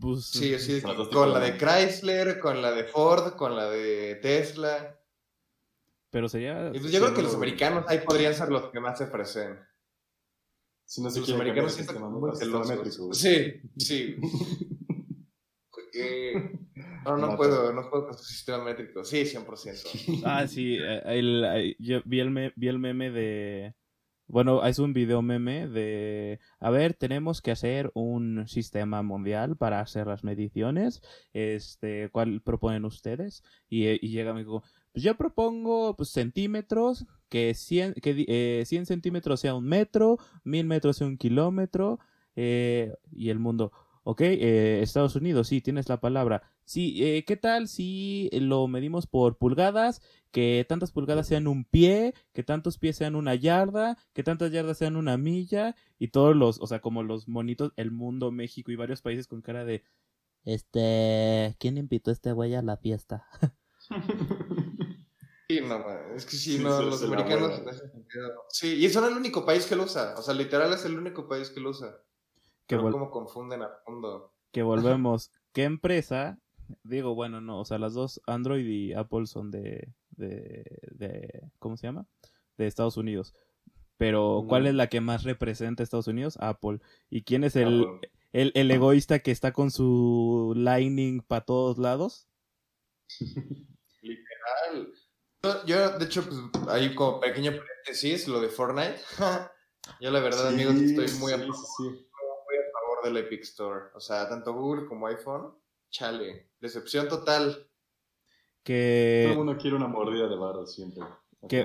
Speaker 2: Pues, sí, sí, con la de Chrysler, con la de Ford, con la de Tesla.
Speaker 1: Pero sería.
Speaker 2: Pues yo creo que los americanos ahí podrían ser los que más se ofrecen.
Speaker 3: Si no se
Speaker 2: los americanos sienten muy celosos. Sí, sí. no, no, puedo, no puedo con su sistema métrico. Sí, 100%.
Speaker 1: Ah, sí. Eh, el, yo vi el, vi el meme de. Bueno, es un video meme de, a ver, tenemos que hacer un sistema mundial para hacer las mediciones. Este, ¿cuál proponen ustedes? Y, y llega me dijo, pues yo propongo pues, centímetros, que 100, que, eh, 100 centímetros sea un metro, 1000 metros sea un kilómetro, eh, y el mundo, ok, eh, Estados Unidos, sí, tienes la palabra. Sí, eh, ¿qué tal si lo medimos por pulgadas? Que tantas pulgadas sean un pie, que tantos pies sean una yarda, que tantas yardas sean una milla, y todos los, o sea, como los monitos, el mundo, México y varios países con cara de, este, ¿quién invitó a este güey a la fiesta?
Speaker 2: Sí, no, es que sí, no, los americanos Sí, y son el único país que lo usa. O sea, literal es el único país que lo usa. Que como confunden al mundo.
Speaker 1: Que volvemos. ¿Qué empresa? Digo, bueno, no, o sea, las dos, Android y Apple son de, de, de ¿cómo se llama? De Estados Unidos. Pero, ¿cuál es la que más representa a Estados Unidos? Apple. ¿Y quién es el, el, el egoísta que está con su Lightning para todos lados?
Speaker 2: Literal. Yo, de hecho, pues ahí como pequeño paréntesis, lo de Fortnite. yo la verdad, amigos, estoy muy a, favor, del Epic Store. O sea, tanto Google como iPhone, chale. Decepción total.
Speaker 1: Que...
Speaker 3: Todo mundo quiere una mordida de barro siempre.
Speaker 1: Que,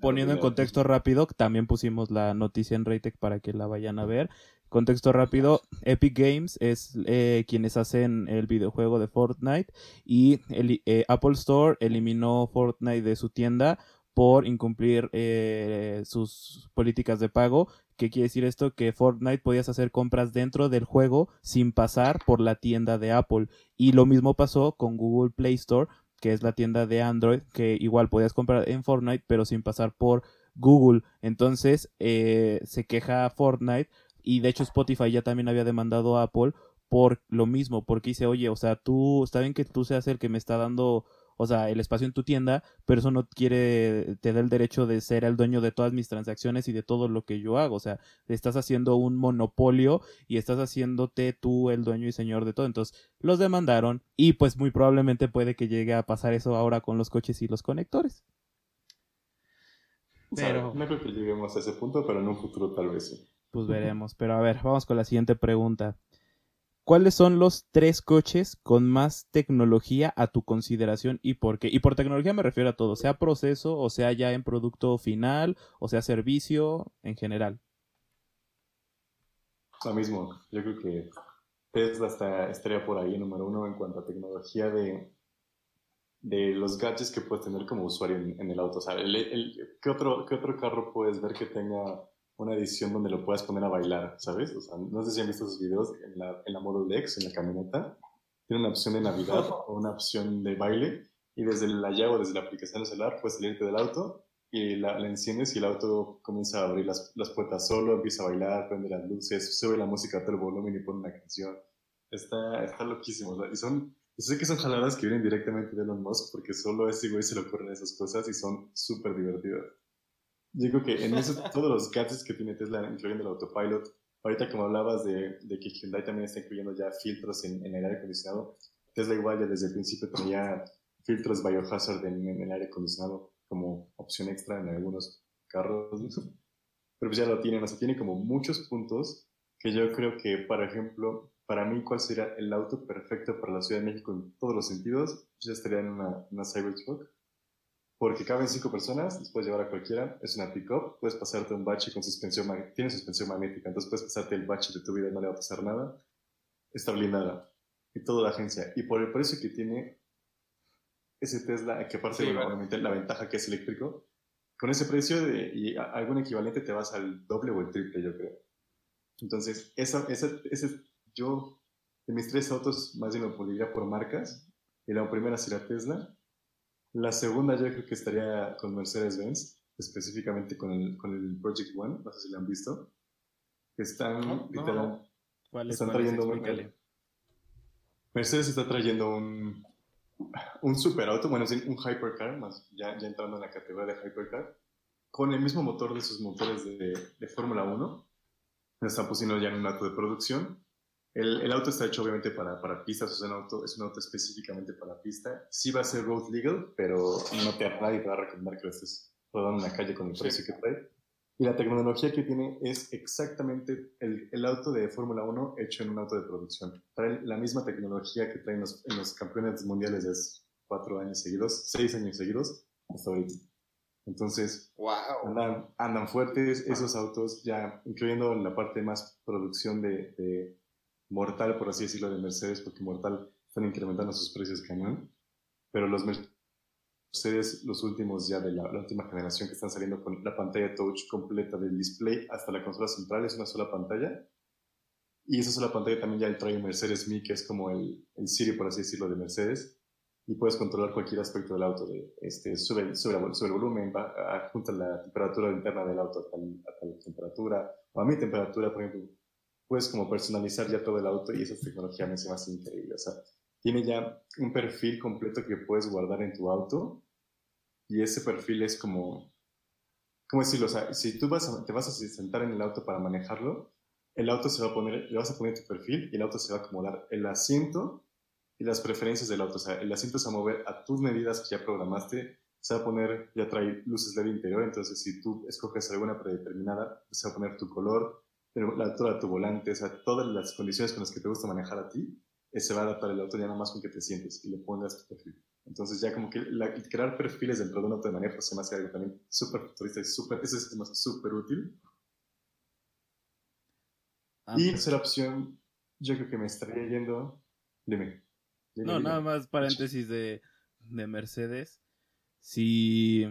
Speaker 1: poniendo en contexto rápido, también pusimos la noticia en Raytech para que la vayan a ver. Contexto rápido, Epic Games es eh, quienes hacen el videojuego de Fortnite y el, eh, Apple Store eliminó Fortnite de su tienda por incumplir eh, sus políticas de pago. ¿Qué quiere decir esto? Que Fortnite podías hacer compras dentro del juego sin pasar por la tienda de Apple. Y lo mismo pasó con Google Play Store, que es la tienda de Android, que igual podías comprar en Fortnite, pero sin pasar por Google. Entonces se queja Fortnite y de hecho Spotify ya también había demandado a Apple por lo mismo, porque dice, oye, o sea, tú, está bien que tú seas el que me está dando, o sea, el espacio en tu tienda, pero eso no quiere, te da el derecho de ser el dueño de todas mis transacciones y de todo lo que yo hago, o sea, estás haciendo un monopolio y estás haciéndote tú el dueño y señor de todo, entonces los demandaron y pues muy probablemente puede que llegue a pasar eso ahora con los coches y los conectores.
Speaker 3: Pero... no creo que lleguemos a ese punto, pero en un futuro tal vez sí
Speaker 1: pues veremos. Pero a ver, vamos con la siguiente pregunta. ¿Cuáles son los tres coches con más tecnología a tu consideración y por qué? Y por tecnología me refiero a todo, sea proceso, o sea ya en producto final, o sea servicio en general.
Speaker 3: Lo mismo, yo creo que Tesla está, estaría por ahí número uno en cuanto a tecnología de, de los gadgets que puedes tener como usuario en, el auto. O sea, ¿qué, otro, ¿qué otro carro puedes ver que tenga una edición donde lo puedas poner a bailar, ¿sabes? O sea, no sé si han visto esos videos en la, en la Model X, en la camioneta. Tiene una opción de Navidad o una opción de baile y desde la llave o desde la aplicación del celular puedes salirte del auto y la, enciendes y el auto comienza a abrir las, las, puertas solo, empieza a bailar, prende las luces, sube la música a todo el volumen y pone una canción. Está, está loquísimo. Y son, yo sé que son jaladas que vienen directamente de Elon Musk porque solo a ese güey se le ocurren esas cosas y son súper divertidas. Digo que en eso, todos los gadgets que tiene Tesla, incluyendo el autopilot, ahorita como hablabas de, de que Hyundai también está incluyendo ya filtros en, en, el aire acondicionado, Tesla igual ya desde el principio tenía filtros biohazard en, en el aire acondicionado como opción extra en algunos carros, pero pues ya lo tienen, o sea, tiene como muchos puntos que yo creo que, por ejemplo, para mí, ¿cuál sería el auto perfecto para la Ciudad de México en todos los sentidos? Yo estaría en una, una Cybertruck porque caben cinco personas, les puedes llevar a cualquiera, es una pick-up, puedes pasarte un bache con suspensión, tiene suspensión magnética, entonces puedes pasarte el bache de tu vida y no le va a pasar nada, está blindada, y toda la agencia, y por el precio que tiene ese Tesla, que aparte, obviamente, la ventaja que es eléctrico, con ese precio de, y algún equivalente te vas al doble o el triple, yo creo. Entonces, esa, esa, ese, yo, de mis tres autos, más bien lo pondría por marcas, y la primera sería Tesla, la segunda yo creo que estaría con Mercedes-Benz, específicamente con el, con el Project One, no sé si lo han visto. Están, están trayendo un, Mercedes está trayendo un, un superauto, bueno, un hypercar, más ya, ya entrando en la categoría de hypercar, con el mismo motor de sus motores de, de Fórmula 1. Lo están pusiendo ya en un auto de producción el, el, auto está hecho obviamente para, para pistas, es un, auto, es un auto específicamente para pista. Sí va a ser road legal, pero no te, nadie te va a recomendar que lo estés rodando en la calle con el precio que trae. Y la tecnología que tiene es exactamente el, el auto de Fórmula 1 hecho en un auto de producción. Trae la misma tecnología que traen los, en los campeones mundiales de cuatro años seguidos, seis años seguidos, hasta ahorita. Entonces,
Speaker 2: wow.
Speaker 3: andan, andan fuertes esos autos, ya incluyendo la parte más producción de, de mortal, por así decirlo, de Mercedes, porque mortal están incrementando sus precios cañón, pero los Mercedes, los últimos ya de la, última generación que están saliendo con la pantalla touch completa del display hasta la consola central, es una sola pantalla. Y esa sola pantalla también ya trae Mercedes Me, que es como el, el Siri, por así decirlo, de Mercedes. Y puedes controlar cualquier aspecto del auto. De, este, sube, sube, el volumen, va, junta la temperatura interna del auto a tal, a tal temperatura, o a mi temperatura, por ejemplo puedes como personalizar ya todo el auto y esa tecnología me hace más increíble. O sea, tiene ya un perfil completo que puedes guardar en tu auto y ese perfil es como, ¿cómo decirlo? O sea, si tú vas te vas a sentar en el auto para manejarlo, el auto se va a poner, le vas a poner tu perfil y el auto se va a acomodar el asiento y las preferencias del auto. O sea, el asiento se va a mover a tus medidas que ya programaste, se va a poner, ya trae luces LED interior, entonces si tú escoges alguna predeterminada, se va a poner tu color, la altura de tu volante, o sea, todas las condiciones con las que te gusta manejar a ti, eh, se va a adaptar el auto ya nada más con que te sientes y le pongas tu perfil. Entonces ya como que crear perfiles dentro de un auto de manejo se me hace algo también súper futurista y súper, eso es más súper útil. Ah, y tercera opción, yo creo que me estaría yendo, dime.
Speaker 1: no, nada más paréntesis de, de Mercedes. Si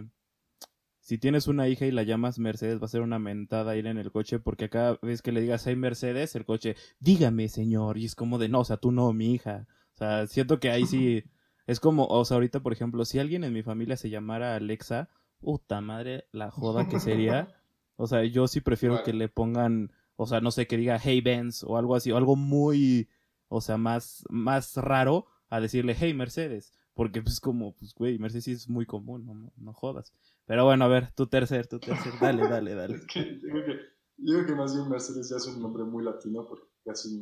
Speaker 1: si tienes una hija y la llamas Mercedes, va a ser una mentada ir en el coche, porque cada vez que le digas, hay Mercedes, el coche, dígame, señor, y es como de, no, o sea, tú no, mi hija. O sea, siento que ahí sí, es como, o sea, ahorita, por ejemplo, si alguien en mi familia se llamara Alexa, puta madre, la joda que sería. O sea, yo sí prefiero que le pongan, o sea, no sé, que diga, hey Benz, o algo así, o algo muy, o sea, más, más raro a decirle, hey Mercedes. Porque pues como, pues güey, Mercedes sí es muy común, no, no jodas. Pero bueno, a ver, tu tercer, tu tercer, dale, dale, dale.
Speaker 3: es que yo creo que, yo creo que más bien Mercedes ya es un nombre muy latino, porque casi,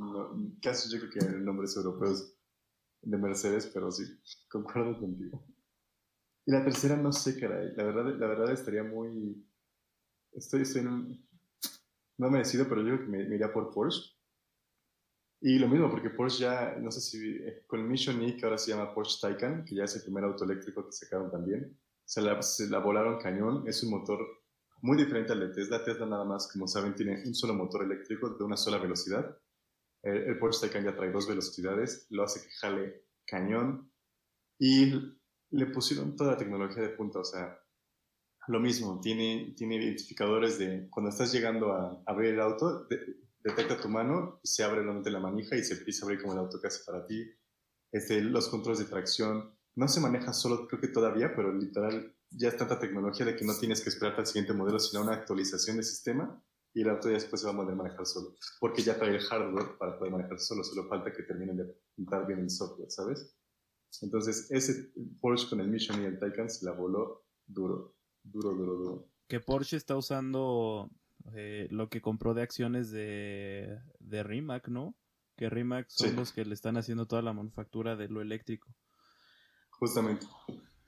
Speaker 3: casi yo creo que el nombre es europeo de Mercedes, pero sí, concuerdo contigo. Y la tercera no sé, caray, la verdad, la verdad estaría muy... Estoy, estoy en un... No me decido, pero yo creo que me, iría por Porsche. Y lo mismo, porque Porsche ya, no sé si eh, con Mission E, que ahora se llama Porsche Taycan, que ya es el primer auto eléctrico que sacaron también, se la, volaron cañón. Es un motor muy diferente al de Tesla. Tesla nada más, como saben, tiene un solo motor eléctrico de una sola velocidad. El, el Porsche Taycan ya trae dos velocidades, lo hace que jale cañón. Y le pusieron toda la tecnología de punta, o sea, lo mismo, tiene, tiene identificadores de cuando estás llegando a abrir el auto, detecta tu mano y se abre nuevamente la manija y se empieza a abrir como el auto que para ti. Este, los controles de tracción, no se maneja solo, creo que todavía, pero literal ya es tanta tecnología de que no tienes que esperar al siguiente modelo, sino una actualización del sistema y el auto ya después se va a poder manejar solo. Porque ya trae el hardware para poder manejar solo, solo falta que terminen de pintar bien el software, ¿sabes? Entonces, ese Porsche con el Mission y el Taycan se la voló duro, duro, duro, duro.
Speaker 1: Que Porsche está usando eh, lo que compró de acciones de, de Rimac, ¿no? Que Rimac son los que le están haciendo toda la manufactura de lo eléctrico.
Speaker 3: Justamente.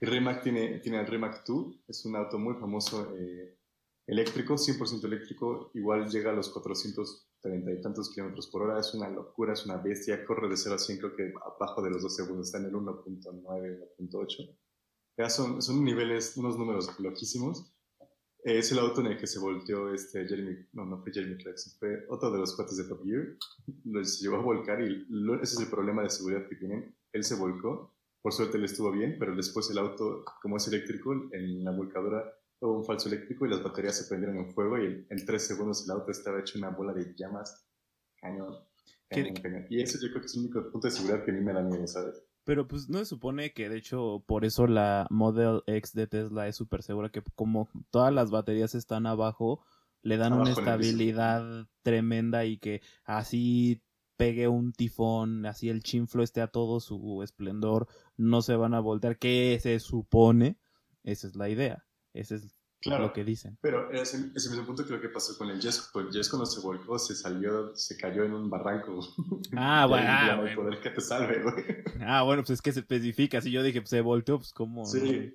Speaker 3: Rimac tiene, tiene el Rimac 2, es un auto muy famoso eh, eléctrico, 100% eléctrico, igual llega a los 430 y tantos kilómetros por hora, es una locura, es una bestia, corre de 0 a 100 creo que abajo de los 2 segundos, está en el 1.9, 1.8. Ya son, son niveles, unos números loquísimos. Es el auto en el que se volteó este Jeremy, no, no fue Jeremy Clarkson, fue otro de los cuates de Top Gear. Lo llevó a volcar y ese es el problema de seguridad que tienen. Él se volcó, por suerte le estuvo bien, pero después el auto, como es eléctrico, en la volcadora hubo un falso eléctrico y las baterías se prendieron en fuego y en tres segundos el auto estaba hecho una bola de llamas. Cañón. cañón, cañón. Y eso yo creo que es el único punto de seguridad que a mí me da miedo, ¿sabes?
Speaker 1: Pero pues no se supone que de hecho por eso la Model X de Tesla es súper segura que como todas las baterías están abajo, le dan una estabilidad tremenda y que así pegue un tifón, así el chinflo esté a todo su esplendor, no se van a voltear, ¿Qué se supone, esa es la idea, ese es Claro, lo que dicen.
Speaker 3: Pero ese, ese mismo punto creo que pasó con el Jess. Pues el Jess cuando se volcó se salió, se cayó en un barranco.
Speaker 1: Ah, bueno. ah,
Speaker 3: bueno. poder que te salve, güey.
Speaker 1: Ah, bueno, pues es que se especifica. Si yo dije, pues se volteó, pues como...
Speaker 3: Sí.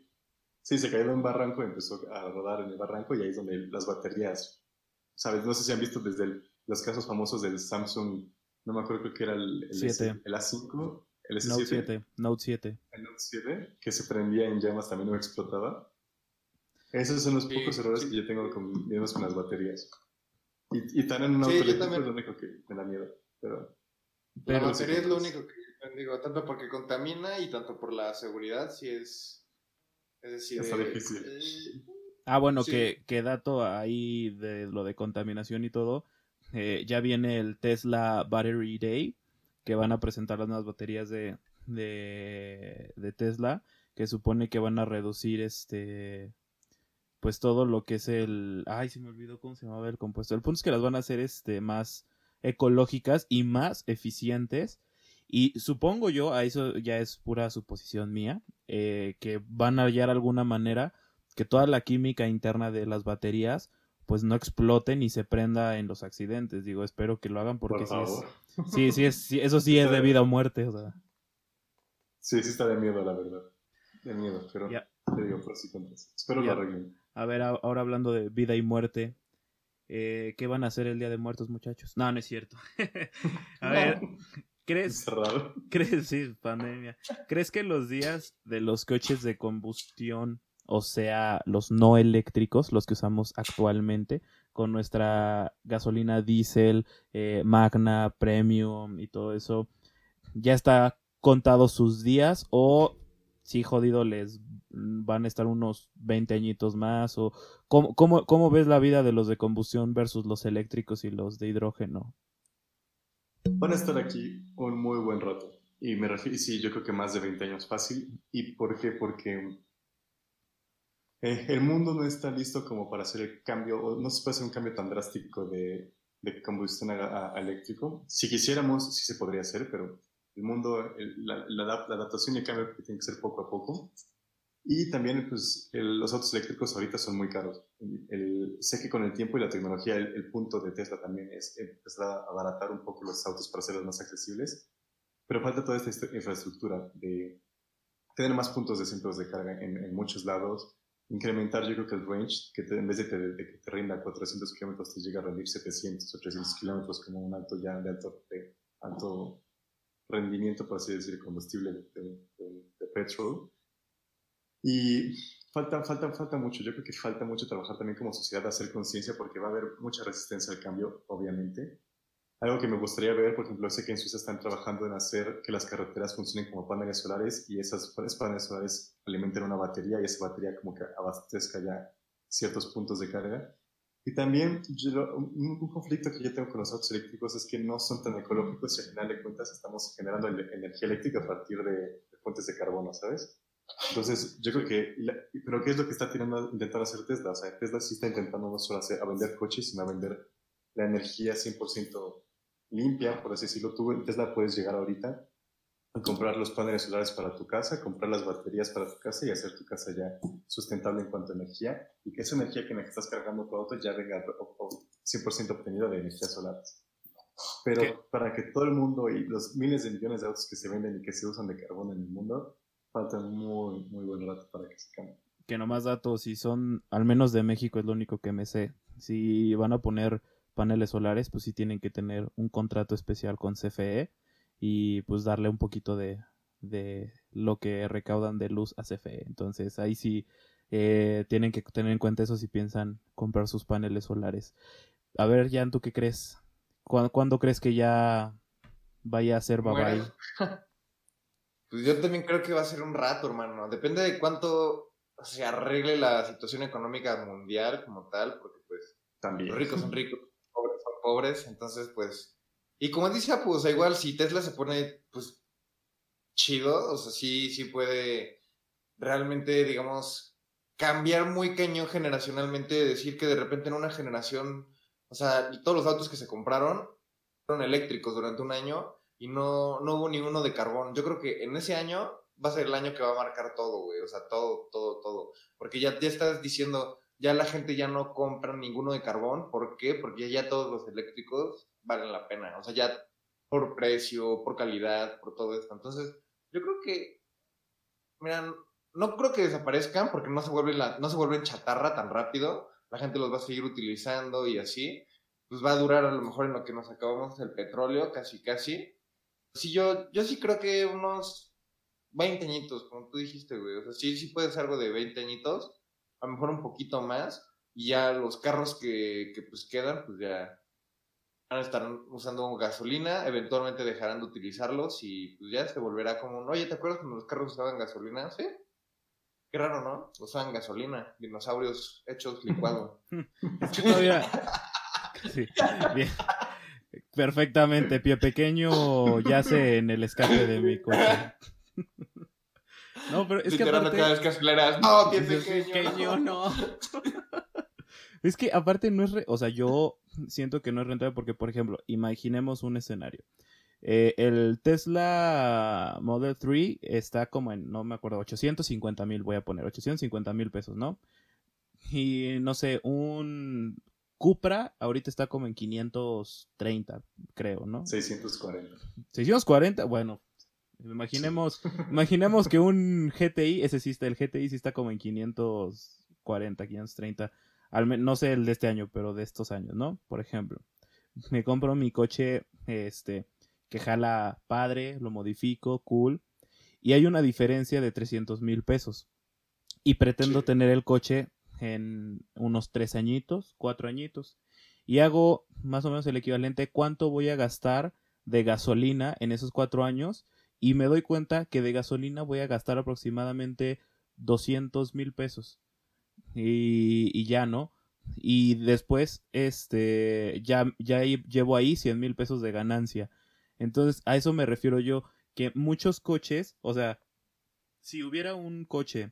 Speaker 3: Sí, se cayó en un barranco y empezó a rodar en el barranco y ahí es donde las baterías, ¿sabes? No sé si han visto desde los casos famosos del Samsung, no me acuerdo, creo que era el, el, el A5, el S7.
Speaker 1: Note 7, Note 7.
Speaker 3: El Note 7, que se prendía en llamas también no explotaba. Esos son los pocos errores que yo tengo con, con las baterías. Y, y están en un auto es lo único que me da miedo. Pero,
Speaker 2: la batería es lo único que digo, tanto porque contamina y tanto por la seguridad, si es. Es decir,
Speaker 1: eh, ah, bueno, que, que, dato ahí de lo de contaminación y todo. Eh, ya viene el Tesla Battery Day, que van a presentar las nuevas baterías de, de, de Tesla, que supone que van a reducir este pues todo lo que es el... Ay, se me olvidó cómo se llamaba el compuesto. El punto es que las van a hacer este, más ecológicas y más eficientes. Y supongo yo, a eso ya es pura suposición mía, eh, que van a hallar alguna manera que toda la química interna de las baterías pues no explote ni se prenda en los accidentes. Digo, espero que lo hagan porque sí, es, sí, sí, es, eso sí es de vida o muerte. O sea.
Speaker 3: Sí, sí está de miedo, la verdad. De miedo, pero te digo, por si Espero lo arreglen.
Speaker 1: A ver, ahora hablando de vida y muerte, eh, ¿qué van a hacer el Día de Muertos, muchachos? No, no es cierto. a ver, ¿crees? ¿Crees? Sí, pandemia. ¿Crees que los días de los coches de combustión, o sea, los no eléctricos, los que usamos actualmente, con nuestra gasolina diésel, eh, Magna, Premium y todo eso, ya está contado sus días o si jodido les van a estar unos 20 añitos más? ¿O cómo, cómo, cómo ves la vida de los de combustión versus los eléctricos y los de hidrógeno?
Speaker 3: Van a estar aquí un muy buen rato. Y me refiero, sí, yo creo que más de 20 años fácil. ¿Y por qué? Porque eh, el mundo no está listo como para hacer el cambio, no se puede hacer un cambio tan drástico de, de combustión a, a, eléctrico. Si quisiéramos, sí se podría hacer, pero el mundo, la, la, la, adaptación y el cambio tiene que ser poco a poco. Y también, pues, los autos eléctricos ahorita son muy caros. El, sé que con el tiempo y la tecnología, el, punto de Tesla también es empezar a abaratar un poco los autos para hacerlos más accesibles. Pero falta toda esta infraestructura de tener más puntos de centros de carga en, muchos lados, incrementar, yo creo que el range, que en vez de, que te rinda 400 kilómetros, te llega a rendir 700, 800 kilómetros como un auto ya de alto, de alto rendimiento, por así decir, combustible de, de, petróleo. Y falta, falta, falta mucho. Yo creo que falta mucho trabajar también como sociedad, hacer conciencia, porque va a haber mucha resistencia al cambio, obviamente. Algo que me gustaría ver, por ejemplo, sé que en Suiza están trabajando en hacer que las carreteras funcionen como paneles solares y esas paneles solares alimenten una batería y esa batería como que abastezca ya ciertos puntos de carga. Y también un, conflicto que yo tengo con los autos eléctricos es que no son tan ecológicos y al final de cuentas estamos generando energía eléctrica a partir de, fuentes de carbono, ¿sabes? Entonces, yo creo que, pero ¿qué es lo que está tirando, intentar hacer Tesla? O sea, Tesla sí está intentando no solo hacer, a vender coches, sino a vender la energía 100% limpia, por así decirlo. Tú Tesla puedes llegar ahorita comprar los paneles solares para tu casa, comprar las baterías para tu casa y hacer tu casa ya sustentable en cuanto a energía y que esa energía que estás cargando tu auto ya venga 100% obtenida de energías solares. Pero para que todo el mundo y los miles de millones de autos que se venden y que se usan de carbón en el mundo, falta muy, muy buen rato para que se cambie.
Speaker 1: Que nomás datos, si son, al menos de México es lo único que me sé. Si van a poner paneles solares, pues sí tienen que tener un contrato especial con CFE y pues darle un poquito de, de lo que recaudan de luz a CFE. Entonces ahí sí eh, tienen que tener en cuenta eso si piensan comprar sus paneles solares. A ver, Jan, ¿tú qué crees? ¿Cuándo, crees que ya vaya a ser bye
Speaker 2: Pues yo también creo que va a ser un rato, hermano. Depende de cuánto se arregle la situación económica mundial como tal, porque pues también. los ricos son ricos, los pobres son pobres, entonces pues y como dice pues igual si Tesla se pone, pues, chido, o sea, sí, sí puede realmente, digamos, cambiar muy cañón generacionalmente, decir que de repente en una generación, o sea, todos los autos que se compraron fueron eléctricos durante un año y no, no hubo ni uno de carbón. Yo creo que en ese año va a ser el año que va a marcar todo, güey, o sea, todo, todo, todo. Porque ya, ya estás diciendo, ya la gente ya no compra ninguno de carbón, ¿por qué? Porque ya todos los eléctricos valen la pena. O sea, ya por precio, por calidad, por todo esto. Entonces, yo creo que, miran, no creo que desaparezcan porque no se, vuelven la, no se vuelven chatarra tan rápido. La gente los va a seguir utilizando y así. Pues va a durar a lo mejor en lo que nos acabamos el petróleo, casi, casi. Yo, yo sí creo que unos 20 añitos, como tú dijiste, güey. O sea, sí, sí puede ser algo de 20 añitos. A lo mejor un poquito más. Y ya los carros que, que pues quedan, pues ya van a estar usando gasolina, eventualmente dejarán de utilizarlos y pues ya se volverá como, oye, ¿te acuerdas cuando los carros usaban gasolina? Sí. Qué raro, ¿no? Usaban gasolina, dinosaurios hechos licuado.
Speaker 1: sí, bien. Perfectamente, pie pequeño yace en el escape de mi coche.
Speaker 2: No, pero es que aparte... cada vez que aceleras, no, pie pequeño,
Speaker 1: no. Es que aparte no es, o sea, yo siento que no es rentable porque, por ejemplo, imaginemos un escenario. Eh, el Tesla Model 3 está como en, no me acuerdo, 850 mil, voy a poner, 850 mil pesos, ¿no? Y no sé, un Cupra ahorita está como en 530, creo, ¿no?
Speaker 3: 640.
Speaker 1: 640, bueno, imaginemos, imaginemos que un GTI, ese sí está, el GTI sí está como en 540, 530 no sé el de este año, pero de estos años, ¿no? Por ejemplo, me compro mi coche, este, que jala padre, lo modifico, cool, y hay una diferencia de 300 mil pesos. Y pretendo tener el coche en unos tres añitos, cuatro añitos. Y hago más o menos el equivalente cuánto voy a gastar de gasolina en esos cuatro años. Y me doy cuenta que de gasolina voy a gastar aproximadamente 200 mil pesos y, ya, ¿no? Y después, este, ya, ya llevo ahí 100 mil pesos de ganancia. Entonces, a eso me refiero yo, que muchos coches, o sea, si hubiera un coche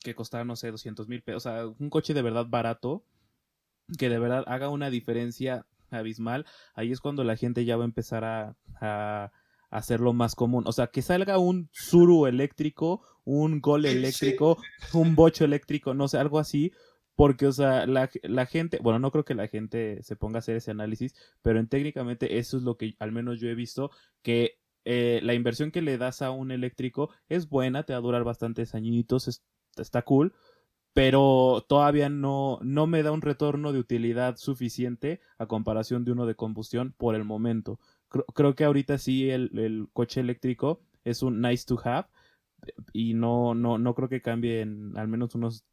Speaker 1: que costara, no sé, 200 mil pesos, o sea, un coche de verdad barato, que de verdad haga una diferencia abismal, ahí es cuando la gente ya va a empezar a hacerlo más común. O sea, que salga un Suru eléctrico, un Gol eléctrico, un Bocho eléctrico, no sé, algo así. Porque, o sea, la, la, gente, bueno, no creo que la gente se ponga a hacer ese análisis, pero en, técnicamente eso es lo que al menos yo he visto, que eh, la inversión que le das a un eléctrico es buena, te va a durar bastantes añitos, está cool, pero todavía no, no me da un retorno de utilidad suficiente a comparación de uno de combustión por el momento creo que ahorita sí el, coche eléctrico es un nice to have y no, no, no creo que cambie en al menos unos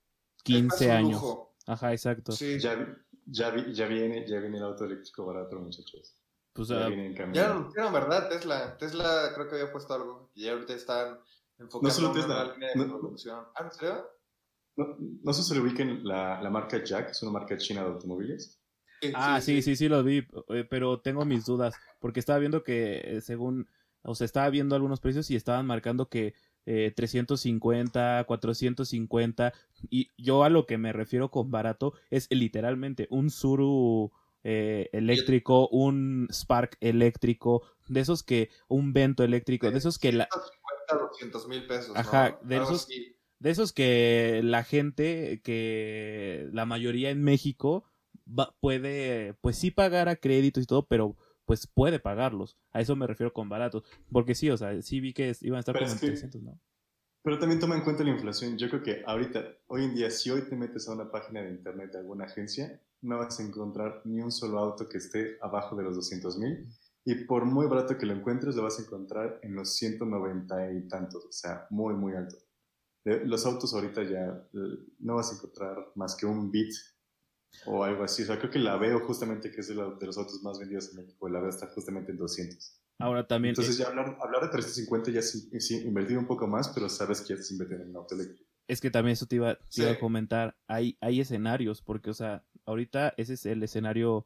Speaker 1: 15 años. Ajá, exacto.
Speaker 3: Sí. Ya, ya, ya, viene, ya viene el auto eléctrico barato, muchachos.
Speaker 2: Pues, ya, uh, ya no, ¿verdad? Tesla. Tesla creo que había puesto algo. Y ahorita están enfocando no solo Tesla. en una línea de producción. ¿Ah, en?
Speaker 3: No, no sé si se le ubiquen la, la marca Jack, es una marca china de automóviles.
Speaker 1: Ah, sí, sí, sí, lo vi, eh, pero tengo mis dudas, porque estaba viendo que eh, según, o sea, estaba viendo algunos precios y estaban marcando que eh, 350, 450, y yo a lo que me refiero con barato es literalmente un Suru eh, eléctrico, un Spark eléctrico, de esos que, un Vento eléctrico, de esos que la...
Speaker 2: 200 mil pesos.
Speaker 1: Ajá, de esos de esos que la gente, que la mayoría en México puede, pues sí pagar a créditos y todo, pero pues puede pagarlos. A eso me refiero con baratos. Porque sí, o sea, sí vi que iban a estar como en 300, ¿no?
Speaker 3: Pero también toma en cuenta la inflación. Yo creo que ahorita, hoy en día, si hoy te metes a una página de internet de alguna agencia, no vas a encontrar ni un solo auto que esté abajo de los 200 mil. Y por muy barato que lo encuentres, lo vas a encontrar en los 190 y tantos. O sea, muy, muy alto los autos ahorita ya eh, no vas a encontrar más que un bit o algo así. O sea, creo que la veo justamente que es de, los autos más vendidos en México. La veo está justamente en 200.
Speaker 1: Ahora también.
Speaker 3: Entonces, ya hablar, hablar de 350 ya sí, sí invertir un poco más, pero sabes que ya estás invertido en un auto eléctrico.
Speaker 1: Es que también eso te iba, a comentar. Hay, hay escenarios, porque, o sea, ahorita ese es el escenario,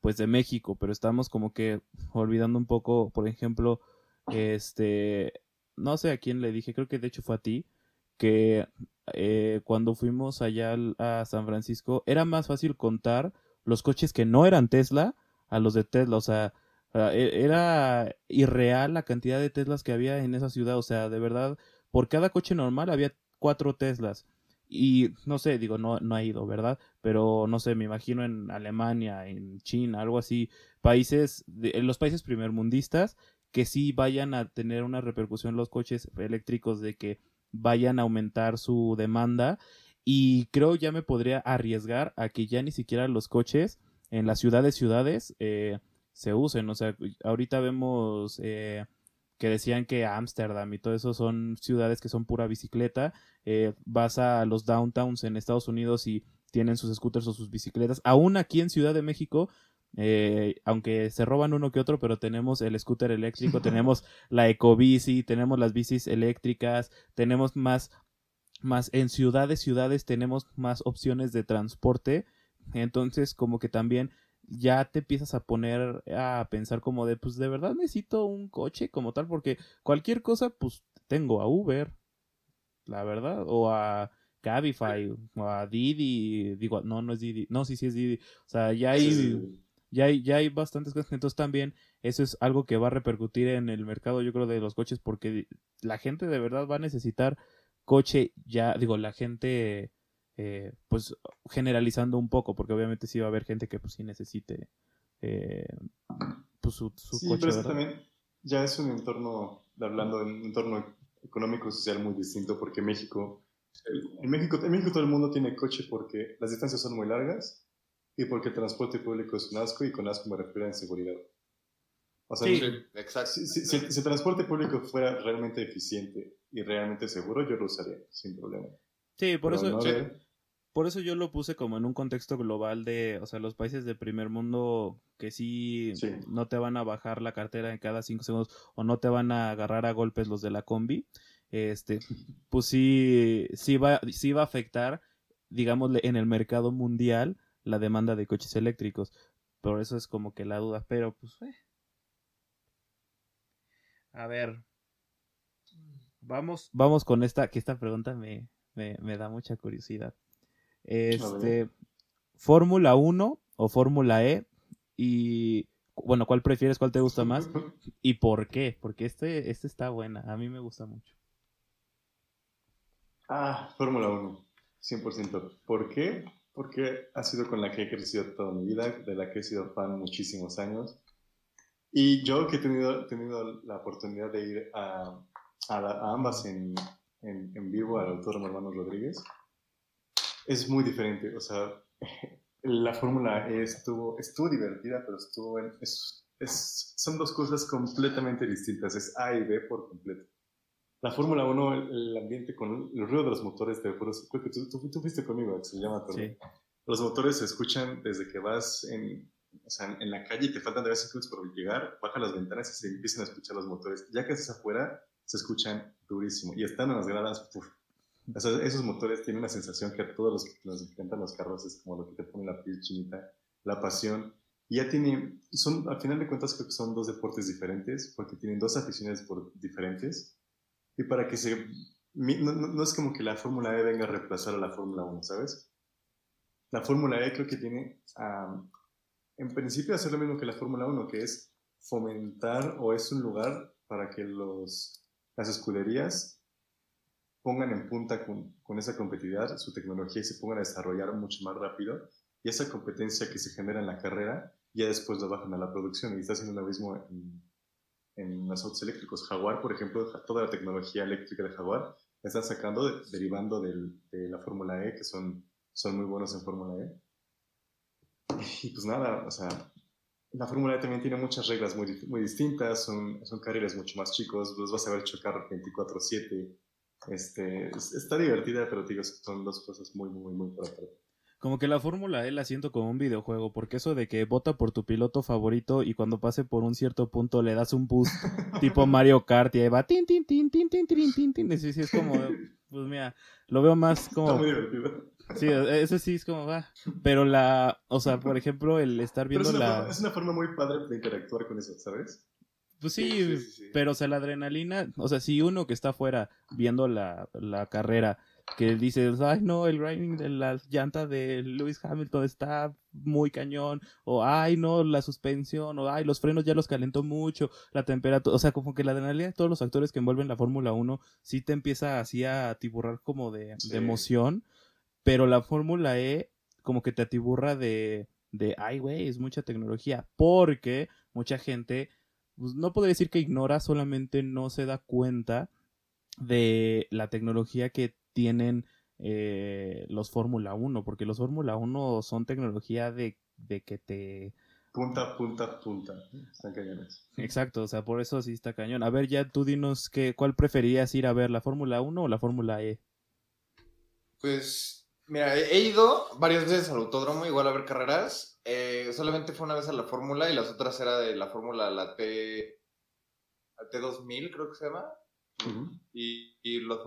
Speaker 1: pues, de México, pero estamos como que olvidando un poco, por ejemplo, este. No sé a quién le dije, creo que de hecho fue a ti que eh, cuando fuimos allá a San Francisco era más fácil contar los coches que no eran Tesla a los de Tesla, o sea, e, era irreal la cantidad de Teslas que había en esa ciudad, o sea, de verdad, por cada coche normal había cuatro Teslas. Y no sé, digo, no, no ha ido, ¿verdad? Pero no sé, me imagino en Alemania, en China, algo así, países, los países primermundistas, que sí vayan a tener una repercusión los coches eléctricos de que vayan a aumentar su demanda. Y creo ya me podría arriesgar a que ya ni siquiera los coches en las ciudades ciudades eh, se usen. O sea ahorita vemos eh, que decían que Ámsterdam y todo eso son ciudades que son pura bicicleta. Eh, vas a los downtowns en Estados Unidos y tienen sus scooters o sus bicicletas. Aún aquí en Ciudad de México eh, aunque se roban uno que otro, pero tenemos el scooter eléctrico, tenemos la ecobici, tenemos las bicis eléctricas, tenemos más, más en ciudades, ciudades tenemos más opciones de transporte, entonces como que también ya te empiezas a poner a pensar como de, pues de verdad necesito un coche como tal, porque cualquier cosa, pues tengo a Uber, la verdad, o a Cabify, o a Didi, digo, no, no es Didi, no, sí, sí es Didi, o sea, ya hay ya hay, ya hay bastantes cosas. Entonces también eso es algo que va a repercutir en el mercado, yo creo, de los coches, porque la gente de verdad va a necesitar coche ya, digo, la gente, eh, pues generalizando un poco, porque obviamente sí va a haber gente que pues sí necesite eh, pues, su,
Speaker 3: sí, coche. Pero también ya es un entorno, hablando de un entorno económico y social muy distinto, porque México, en México, en México todo el mundo tiene coche porque las distancias son muy largas y porque el transporte público es un asco y con asco me refiero a inseguridad. O sea, sí, exacto. Si, el transporte público fuera realmente eficiente y realmente seguro, yo lo usaría sin problema.
Speaker 1: Sí, por eso, por eso yo lo puse como en un contexto global de, o sea, los países de primer mundo que sí, no te van a bajar la cartera en cada cinco segundos o no te van a agarrar a golpes los de la combi, este, pues sí, sí va, sí va a afectar, digámosle, en el mercado mundial la demanda de coches eléctricos. Por eso es como que la duda, pero pues... Eh. A ver. Vamos, vamos con esta, que esta pregunta me, me, da mucha curiosidad. Este, ¿Fórmula 1 o Fórmula E? Y bueno, ¿cuál prefieres? ¿Cuál te gusta más? ¿Y por qué? Porque este, este está buena. A mí me gusta mucho.
Speaker 3: Ah, Fórmula 1. 100%. ¿Por qué? Porque ha sido con la que he crecido toda mi vida, de la que he sido fan muchísimos años. Y yo que he tenido, tenido la oportunidad de ir a, a, ambas en, en, en, vivo, al autódromo Hermanos Rodríguez, es muy diferente. O sea, la fórmula estuvo, estuvo divertida, pero estuvo es, es, son dos cosas completamente distintas, es A y B por completo. La Fórmula 1, el, ambiente con el ruido de los motores, te creo que tú, tú, fuiste conmigo, se llama sí. Los motores se escuchan desde que vas en, o sea, en la calle y te faltan de vez en por llegar, baja las ventanas y se empiezan a escuchar los motores. Ya que estás afuera, se escuchan durísimo. Y están en las gradas, esos motores tienen una sensación que a todos los que nos encantan los carros es como lo que te pone la piel chinita, la pasión. Y ya tiene, son, al final de cuentas creo que son dos deportes diferentes, porque tienen dos aficiones por, diferentes. Y para que se... No, no, es como que la Fórmula E venga a reemplazar a la Fórmula 1, ¿sabes? La Fórmula E creo que tiene, en principio, hacer lo mismo que la Fórmula 1, que es fomentar o es un lugar para que los, las escuderías pongan en punta con, con, esa competitividad su tecnología y se pongan a desarrollar mucho más rápido. Y esa competencia que se genera en la carrera, ya después lo bajan a la producción. Y está haciendo lo mismo en los autos eléctricos. Jaguar, por ejemplo, toda la tecnología eléctrica de Jaguar la están sacando derivando del, de la Fórmula E, que son, son muy buenos en Fórmula E. Y pues nada, o sea, la Fórmula E también tiene muchas reglas muy, muy distintas, son, son carriles mucho más chicos, los vas a ver chocar 24-7. Este, está divertida, pero digo, son dos cosas muy, muy, muy por
Speaker 1: Como que la Fórmula E la siento como un videojuego, porque eso de que vota por tu piloto favorito y cuando pase por un cierto punto le das un boost tipo Mario Kart y ahí va tin tin tin tin tin tin tin tin, es como, pues mira, lo veo más como...
Speaker 3: Está muy divertido.
Speaker 1: Sí, eso sí es como va. Pero la, o sea, por ejemplo, el estar viendo
Speaker 3: es
Speaker 1: la.
Speaker 3: Forma, es una forma muy padre de interactuar con eso, ¿sabes?
Speaker 1: Pues sí, pero o sea, la adrenalina, o sea, si uno que está afuera viendo la, la carrera, que dices, ay no, el grinding de la llanta de Lewis Hamilton está muy cañón, o ay no, la suspensión, o ay, los frenos ya los calentó mucho, la temperatura, o sea, como que la adrenalina de todos los actores que envuelven la Fórmula 1 sí te empieza así a tiburrar como de, de emoción pero la Fórmula E como que te atiburra de, de ay, güey, es mucha tecnología, porque mucha gente, pues no podría decir que ignora, solamente no se da cuenta de la tecnología que tienen eh, los Fórmula 1, porque los Fórmula 1 son tecnología de, de que te...
Speaker 3: Punta, punta, punta. Están cañones.
Speaker 1: Exacto, o sea, por eso sí está cañón. A ver, ya tú dinos que, cuál preferías ir a ver, la Fórmula 1 o la Fórmula E.
Speaker 2: Pues Mira, he ido varias veces al autódromo, igual a ver carreras. Eh, solamente fue una vez a la Fórmula y las otras era de la Fórmula, la T. La T2000, creo que se llama. y, y los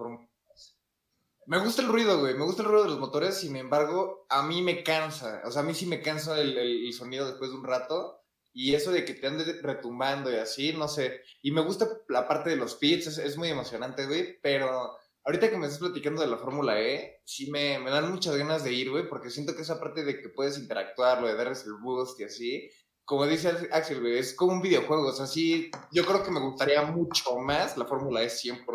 Speaker 2: Me gusta el ruido, güey. Me gusta el ruido de los motores. Sin embargo, a mí me cansa. O sea, a mí sí me cansa el, sonido después de un rato. Y eso de que te ande retumbando y así, no sé. Y me gusta la parte de los pits, es, muy emocionante, güey. Pero Ahorita que me estás platicando de la Fórmula E, sí me, me, dan muchas ganas de ir, güey, porque siento que esa parte de que puedes interactuar, lo de darles el boost y así, como dice Axel, güey, es como un videojuego, o sea, sí, yo creo que me gustaría mucho más la Fórmula E 100%.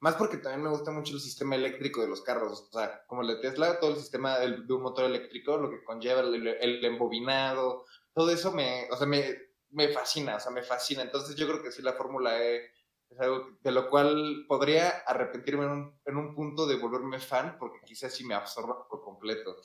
Speaker 2: Más porque también me gusta mucho el sistema eléctrico de los carros, o sea, como el de Tesla, todo el sistema de un motor eléctrico, lo que conlleva el, embobinado, todo eso me, o sea, me, me fascina, o sea, me fascina. Entonces yo creo que sí, la Fórmula E es algo de lo cual podría arrepentirme en un, en un punto de volverme fan, porque quizás sí me absorba por completo.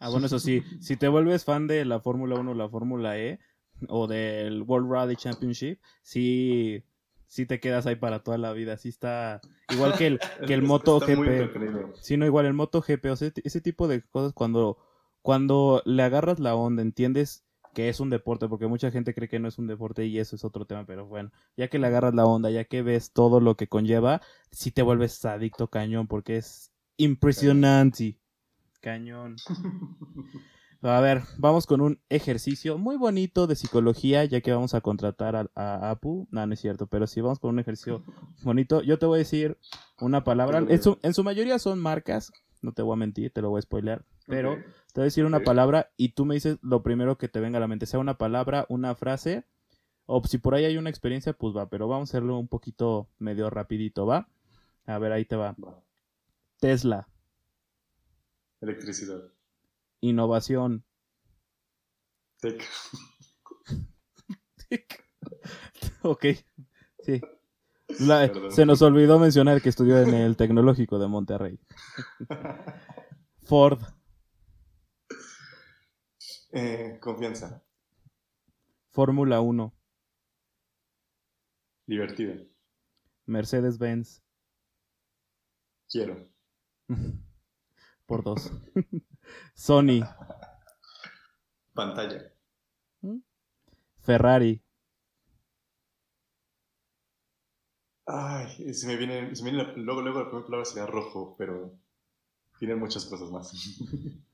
Speaker 1: Ah, bueno, eso sí, si te vuelves fan de la Fórmula 1 o la Fórmula E, o del World Rally Championship, sí, sí te quedas ahí para toda la vida. Sí está igual que el, que el Moto GP. Sí, no, igual el Moto GP. O sea, ese tipo de cosas cuando, cuando le agarras la onda, entiendes que es un deporte, porque mucha gente cree que no es un deporte y eso es otro tema, pero bueno, ya que le agarras la onda, ya que ves todo lo que conlleva, sí te vuelves adicto cañón, porque es impresionante. Cañón. A ver, vamos con un ejercicio muy bonito de psicología, ya que vamos a contratar a, Apu. No, no es cierto, pero sí vamos con un ejercicio bonito. Yo te voy a decir una palabra. En su, en su mayoría son marcas, no te voy a mentir, te lo voy a spoilear. Pero te voy a decir una palabra y tú me dices lo primero que te venga a la mente, sea una palabra, una frase, o si por ahí hay una experiencia, pues va, pero vamos a hacerlo un poquito medio rapidito, ¿va? A ver, ahí te va. Tesla.
Speaker 3: Electricidad.
Speaker 1: Innovación.
Speaker 3: Tech.
Speaker 1: ok, sí. se nos olvidó mencionar que estudió en el Tecnológico de Monterrey. Ford.
Speaker 3: Eh, confianza.
Speaker 1: Fórmula 1.
Speaker 3: Divertido.
Speaker 1: Mercedes-Benz.
Speaker 3: Quiero.
Speaker 1: Por dos. Sony.
Speaker 3: Pantalla.
Speaker 1: Ferrari.
Speaker 3: Ay, se me viene, se me viene la- luego, luego la primera palabra sería rojo, pero tiene muchas cosas más.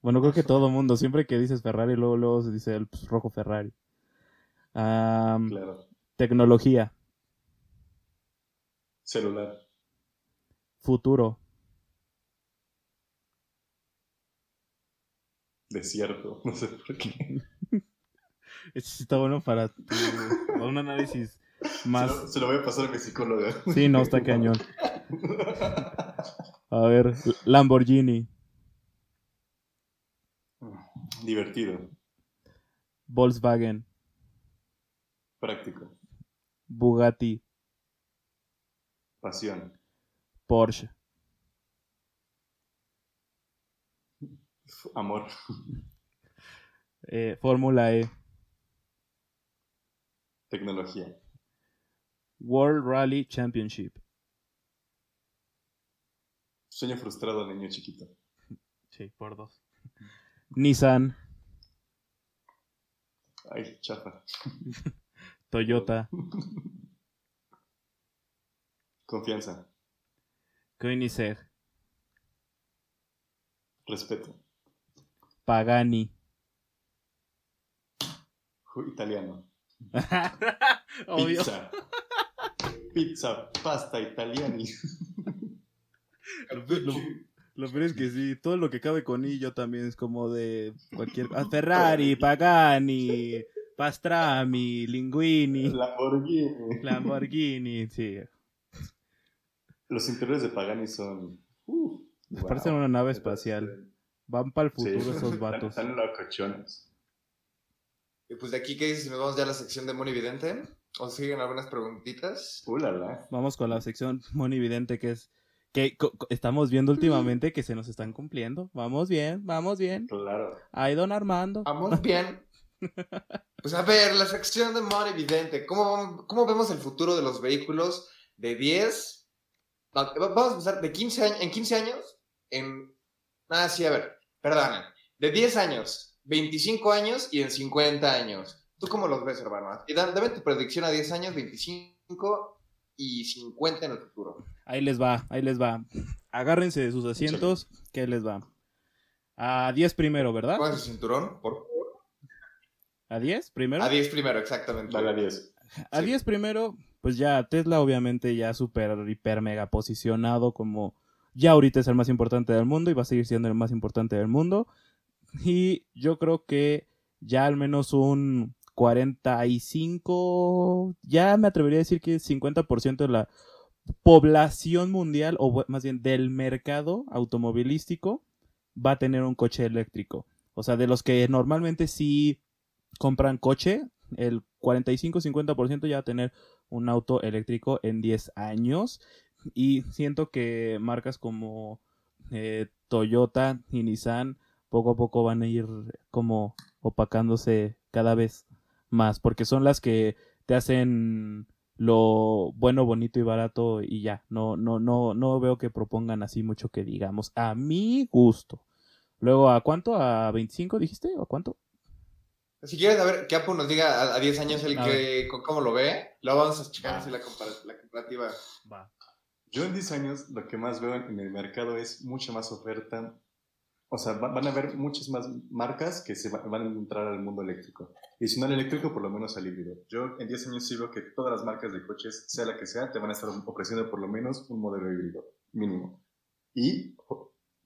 Speaker 1: Bueno, creo que todo mundo, siempre que dices Ferrari, luego, luego se dice el pues, rojo Ferrari.
Speaker 3: Claro.
Speaker 1: Tecnología.
Speaker 3: Celular.
Speaker 1: Futuro.
Speaker 3: Desierto. No sé por qué.
Speaker 1: Sí está bueno para, tu- para un análisis más...
Speaker 3: Se, lo, se lo voy a pasar a mi psicóloga.
Speaker 1: Sí, no, está cañón. A ver, Lamborghini.
Speaker 3: Divertido.
Speaker 1: Volkswagen.
Speaker 3: Práctico.
Speaker 1: Bugatti.
Speaker 3: Pasión.
Speaker 1: Porsche.
Speaker 3: Amor.
Speaker 1: eh, Fórmula E.
Speaker 3: Tecnología.
Speaker 1: World Rally Championship.
Speaker 3: Sueño frustrado al niño chiquito.
Speaker 1: Sí, por dos. Nissan.
Speaker 3: Ay, chafa.
Speaker 1: Toyota.
Speaker 3: Confianza.
Speaker 1: Koenigsegg.
Speaker 3: Respeto.
Speaker 1: Pagani.
Speaker 3: Italiano.
Speaker 1: Obvio.
Speaker 3: Pizza. Pizza, pasta, italiani.
Speaker 1: Lo, lo- lo peor es que sí, todo lo que cabe con I yo también es como de cualquier... ah, Ferrari, Pagani, Pastrami, Linguini,
Speaker 3: Lamborghini.
Speaker 1: Lamborghini, sí.
Speaker 3: Los interiores de Pagani son. Uh,
Speaker 1: Parecen una nave espacial. Van para el futuro
Speaker 3: Sí.
Speaker 1: esos vatos.
Speaker 3: Están locochones.
Speaker 2: Y pues de aquí, ¿qué dices si nos vamos ya a la sección de Mono Evidente? ¿O siguen algunas preguntitas?
Speaker 3: Uh, la, la.
Speaker 1: Vamos con la sección monividente que es... Que estamos viendo últimamente que se nos están cumpliendo. Vamos bien, vamos bien.
Speaker 3: Claro.
Speaker 1: Ay, don Armando.
Speaker 2: Vamos bien. Pues a ver, la sección de Mono Evidente. ¿Cómo, ¿Cómo vemos el futuro de los vehículos de 10? va- Vamos a empezar de 15 años. ¿En 15 años? En... Ah, sí, a ver. Perdonen. De 10 años, 25 años y en 50 años. ¿Tú cómo los ves, hermano? Dame tu predicción a 10 años, 25 y 50 en el futuro.
Speaker 1: Ahí les va, ahí les va. Agárrense de sus asientos, que ahí les va. A 10 primero, ¿verdad?
Speaker 2: Pónganse su cinturón, por
Speaker 1: ¿A 10 primero?
Speaker 2: A 10 primero, exactamente.
Speaker 3: Dale a 10.
Speaker 1: A
Speaker 2: sí.
Speaker 1: 10 primero, pues ya Tesla obviamente ya súper, hiper, mega posicionado como ya ahorita es el más importante del mundo y va a seguir siendo el más importante del mundo. Y yo creo que ya al menos un 45, ya me atrevería a decir que 50% de la población mundial, o más bien del mercado automovilístico, va a tener un coche eléctrico. O sea, de los que normalmente sí compran coche, el 45-50% ya va a tener un auto eléctrico en 10 años. Y siento que marcas como eh, Toyota y Nissan poco a poco van a ir como opacándose cada vez más, porque son las que te hacen lo bueno, bonito y barato y ya. No, no, no, no veo que propongan así mucho que digamos. A mi gusto. Luego, ¿a cuánto? ¿A 25 dijiste? ¿O a cuánto?
Speaker 2: Si quieres, a ver, que Apu nos diga a, a 10 años el
Speaker 1: A
Speaker 2: que, co- cómo lo ve, luego vamos a checar así la, compara- la comparativa.
Speaker 1: Va.
Speaker 3: Yo en 10 años lo que más veo en el mercado es mucha más oferta. O sea, va- van a haber muchas más marcas que se va- van a entrar al mundo eléctrico. Y si no al eléctrico, por lo menos al híbrido. Yo en 10 años sí veo que todas las marcas de coches, sea la que sea, te van a estar ofreciendo por lo menos un modelo híbrido mínimo. Y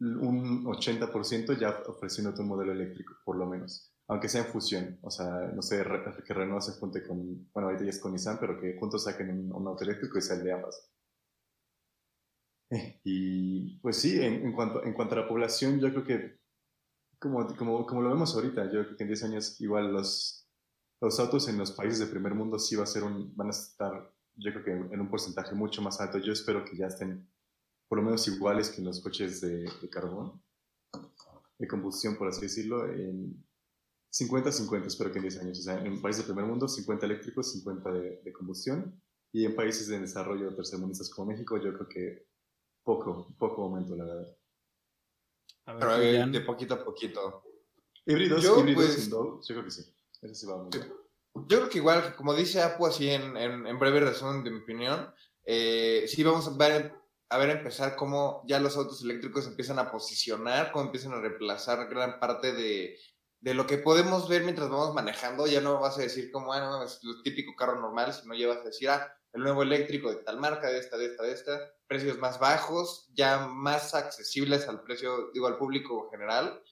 Speaker 3: un 80% ya ofreciéndote un modelo eléctrico, por lo menos. Aunque sea en fusión. O sea, no sé, que Renault se junte con, bueno, ahorita ya es con Nissan, pero que juntos saquen un, un auto eléctrico y sea el de ambas. Y pues sí, en, en cuanto, en cuanto a la población, yo creo que, como, como, como lo vemos ahorita, yo creo que en 10 años igual los, los autos en los países de primer mundo sí va a ser un, van a estar, yo creo que en, en un porcentaje mucho más alto. Yo espero que ya estén por lo menos iguales que en los coches de, de carbón, de combustión, por así decirlo, en 50-50, espero que en 10 años. O sea, en países del primer mundo, 50 eléctricos, 50 de, combustión. Y en países de desarrollo tercermundistas como México, yo creo que poco, poco aumento, la verdad.
Speaker 2: Pero de poquito a poquito.
Speaker 3: Híbridos, yo, híbridos pues, yo creo que sí. Eso sí va a
Speaker 2: Yo creo que igual, como dice Apu, así en, en, breve resumen de mi opinión, eh, sí vamos a ver, a ver empezar cómo ya los autos eléctricos empiezan a posicionar, cómo empiezan a reemplazar gran parte de, de lo que podemos ver mientras vamos manejando, ya no vas a decir como, ah, no, es el típico carro normal, sino ya vas a decir, ah, el nuevo eléctrico de tal marca, de esta, de esta, de esta, precios más bajos, ya más accesibles al precio, digo, al público general,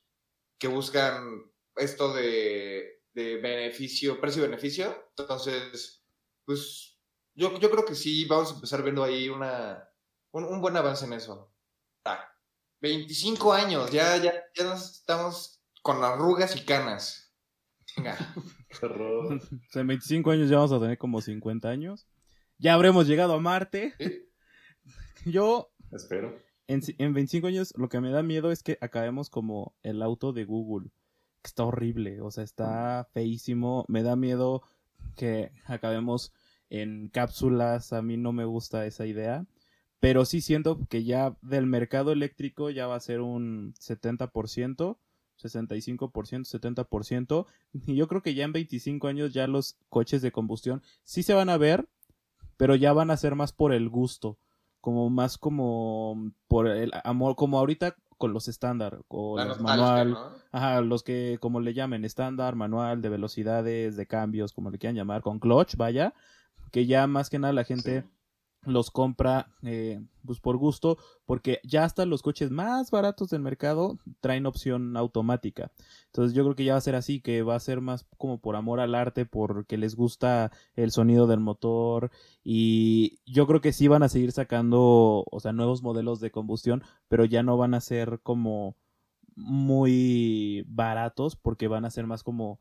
Speaker 2: que buscan esto de, de beneficio, precio-beneficio. Entonces, pues yo, yo creo que sí, vamos a empezar viendo ahí una, un, buen avance en eso. Ah, 25 años, ya, ya, ya nos estamos con arrugas y canas. Venga.
Speaker 1: en 25 años ya vamos a tener como 50 años. Ya habremos llegado a Marte. Yo.
Speaker 3: Espero.
Speaker 1: En, en 25 años lo que me da miedo es que acabemos como el auto de Google. Que está horrible. O sea, está feísimo. Me da miedo que acabemos en cápsulas. A mí no me gusta esa idea. Pero sí siento que ya del mercado eléctrico ya va a ser un 70%. 65%, 70%. Y yo creo que ya en 25 años ya los coches de combustión sí se van a ver, pero ya van a ser más por el gusto, como más como por el amor, como ahorita con los estándar, o los manual, ajá, los que como le llamen, estándar, manual, de velocidades, de cambios, como le quieran llamar, con clutch, vaya, que ya más que nada la gente los compra eh, pues por gusto porque ya hasta los coches más baratos del mercado traen opción automática. Entonces yo creo que ya va a ser así que va a ser más como por amor al arte porque les gusta el sonido del motor y yo creo que sí van a seguir sacando o sea nuevos modelos de combustión pero ya no van a ser como muy baratos porque van a ser más como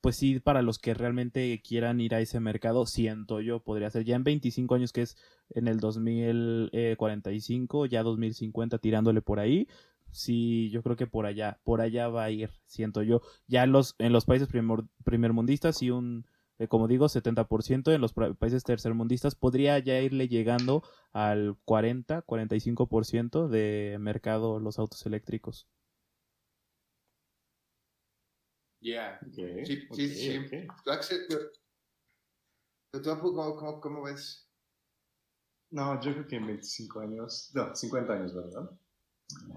Speaker 1: pues sí, para los que realmente quieran ir a ese mercado, siento yo, podría ser ya en 25 años, que es en el 2045, ya 2050, tirándole por ahí. Sí, yo creo que por allá, por allá va a ir, siento yo. Ya en los, en los países primer, primermundistas, sí, un, eh, como digo, 70%, en los países tercermundistas podría ya irle llegando al 40, 45% de mercado los autos eléctricos.
Speaker 2: Ya. Sí, sí, sí. ¿Tú, cómo, ves?
Speaker 3: No, yo creo que en 25 años, no, 50 años, ¿verdad?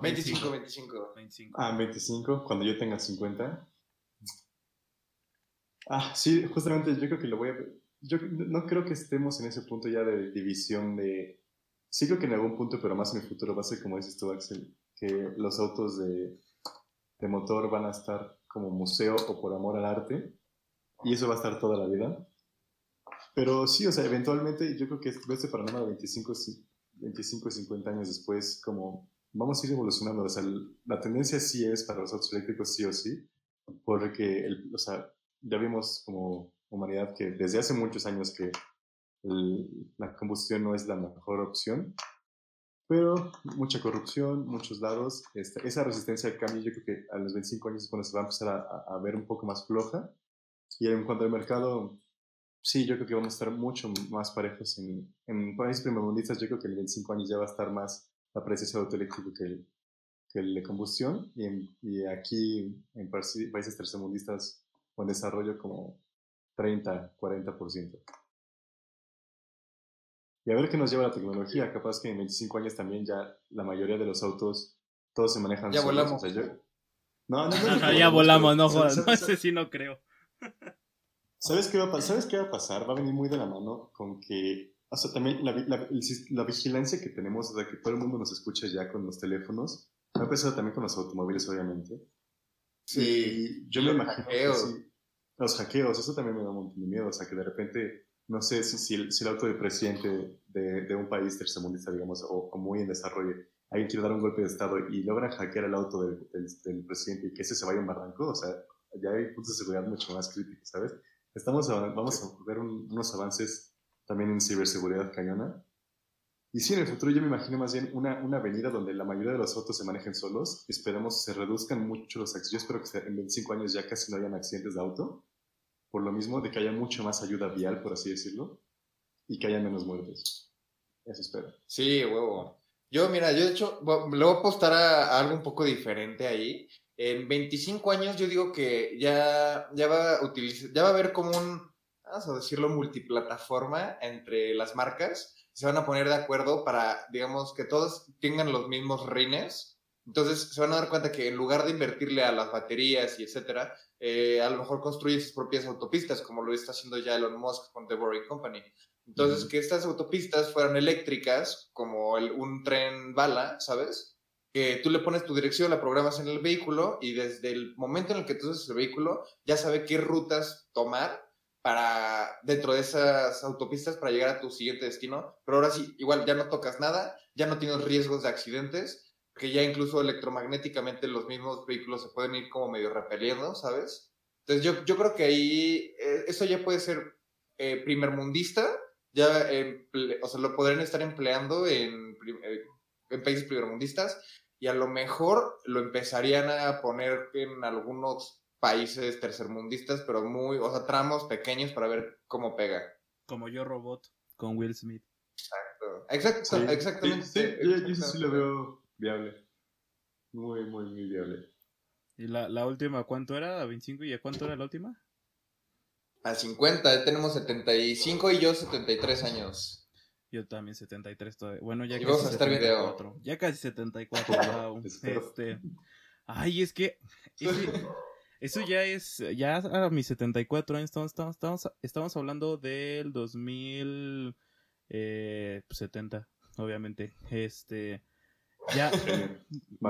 Speaker 2: 25, 25. 25.
Speaker 3: Ah, 25, cuando yo tenga 50. Ah, sí, justamente yo creo que lo voy a... Yo no creo que estemos en ese punto ya de división de... Sí creo que en algún punto, pero más en el futuro va a ser como dices tú, Axel, que los autos de, de motor van a estar como museo o por amor al arte, y eso va a estar toda la vida. Pero sí, o sea, eventualmente yo creo que este panorama de 25, 25 y 50 años después, como vamos a ir evolucionando, o sea, la tendencia sí es para los autos eléctricos sí o sí, porque, el, o sea, ya vimos como humanidad que desde hace muchos años que la combustión no es la mejor opción pero mucha corrupción, muchos lados. Este, esa resistencia al cambio yo creo que a los 25 años es cuando se va a empezar a, ver un poco más floja. Y en cuanto al mercado, sí, yo creo que vamos a estar mucho más parejos. En, en países primermundistas yo creo que en 25 años ya va a estar más la presencia de autoeléctrico que el, que el de combustión. Y, y aquí en países tercermundistas con desarrollo como 30, 40%. Y a ver qué nos lleva la tecnología. Capaz que en 25 años también ya la mayoría de los autos, todos se manejan
Speaker 2: Ya volamos.
Speaker 1: No, no, no, ya volamos, no jodas. No sé si no creo.
Speaker 3: ¿Sabes qué, va a ¿Sabes qué va a pasar? Va a venir muy de la mano con que, o sea, también la, la, vigilancia que tenemos, o sea, que todo el mundo nos escucha ya con los teléfonos, va a empezar también con los automóviles, obviamente. Sí. yo me imagino los hackeos, eso también me da un montón de miedo, o sea, que de repente no sé si, si, el, auto del presidente de, de un país tercermundista, digamos, o, muy en desarrollo, alguien quiere dar un golpe de Estado y logran hackear el auto del, del, presidente y que ese se vaya a un barranco, o sea, ya hay puntos de seguridad mucho más críticos, ¿sabes? Estamos vamos a ver unos avances también en ciberseguridad cañona. Y sí, en el futuro yo me imagino más bien una, una avenida donde la mayoría de los autos se manejen solos. Esperemos se reduzcan mucho los accidentes. Yo espero que en 25 años ya casi no hayan accidentes de auto. Por lo mismo, de que haya mucho más ayuda vial, por así decirlo. Y que haya menos muertes. Eso espero.
Speaker 2: Sí, huevo. Yo, mira, yo de hecho, le voy a apostar a, algo un poco diferente ahí. En 25 años yo digo que ya, ya, va, a utilizar, ya va a haber como un, vamos a decirlo, multiplataforma entre las marcas. Se van a poner de acuerdo para, digamos, que todos tengan los mismos rines. Entonces se van a dar cuenta que en lugar de invertirle a las baterías y etcétera, eh, a lo mejor construye sus propias autopistas, como lo está haciendo ya Elon Musk con The Boring Company. Entonces, que estas autopistas fueran eléctricas, como un tren bala, ¿sabes? Que tú le pones tu dirección, la programas en el vehículo y desde el momento en el que tú usas el vehículo, ya sabe qué rutas tomar para dentro de esas autopistas para llegar a tu siguiente destino. Pero ahora sí, igual ya no tocas nada, ya no tienes riesgos de accidentes, que ya incluso electromagnéticamente los mismos vehículos se pueden ir como medio repeliendo, ¿sabes? Entonces yo, yo creo que ahí eh, eso ya puede ser eh, primermundista ya, o sea, lo podrían estar empleando en, eh, en países primermundistas y a lo mejor lo empezarían a poner en algunos países tercermundistas, pero muy, o sea, tramos pequeños para ver cómo pega.
Speaker 1: Como Yo Robot con Will Smith.
Speaker 2: Exacto, Exacto, exactamente.
Speaker 3: Sí, sí, sí, sí, lo veo viable. Muy, muy, muy viable.
Speaker 1: ¿Y la, la última cuánto era? ¿A 25? ¿Y a cuánto era la última?
Speaker 2: A 50, tenemos 75 y yo 73 años.
Speaker 1: Yo también 73 todavía. Bueno, ya
Speaker 2: casi vamos a estar video.
Speaker 1: Ya casi 74, wow. este. Ay, es que, eso ya es ya a mis 74 años estamos estamos, estamos, hablando del 2070, eh, obviamente. Este ya,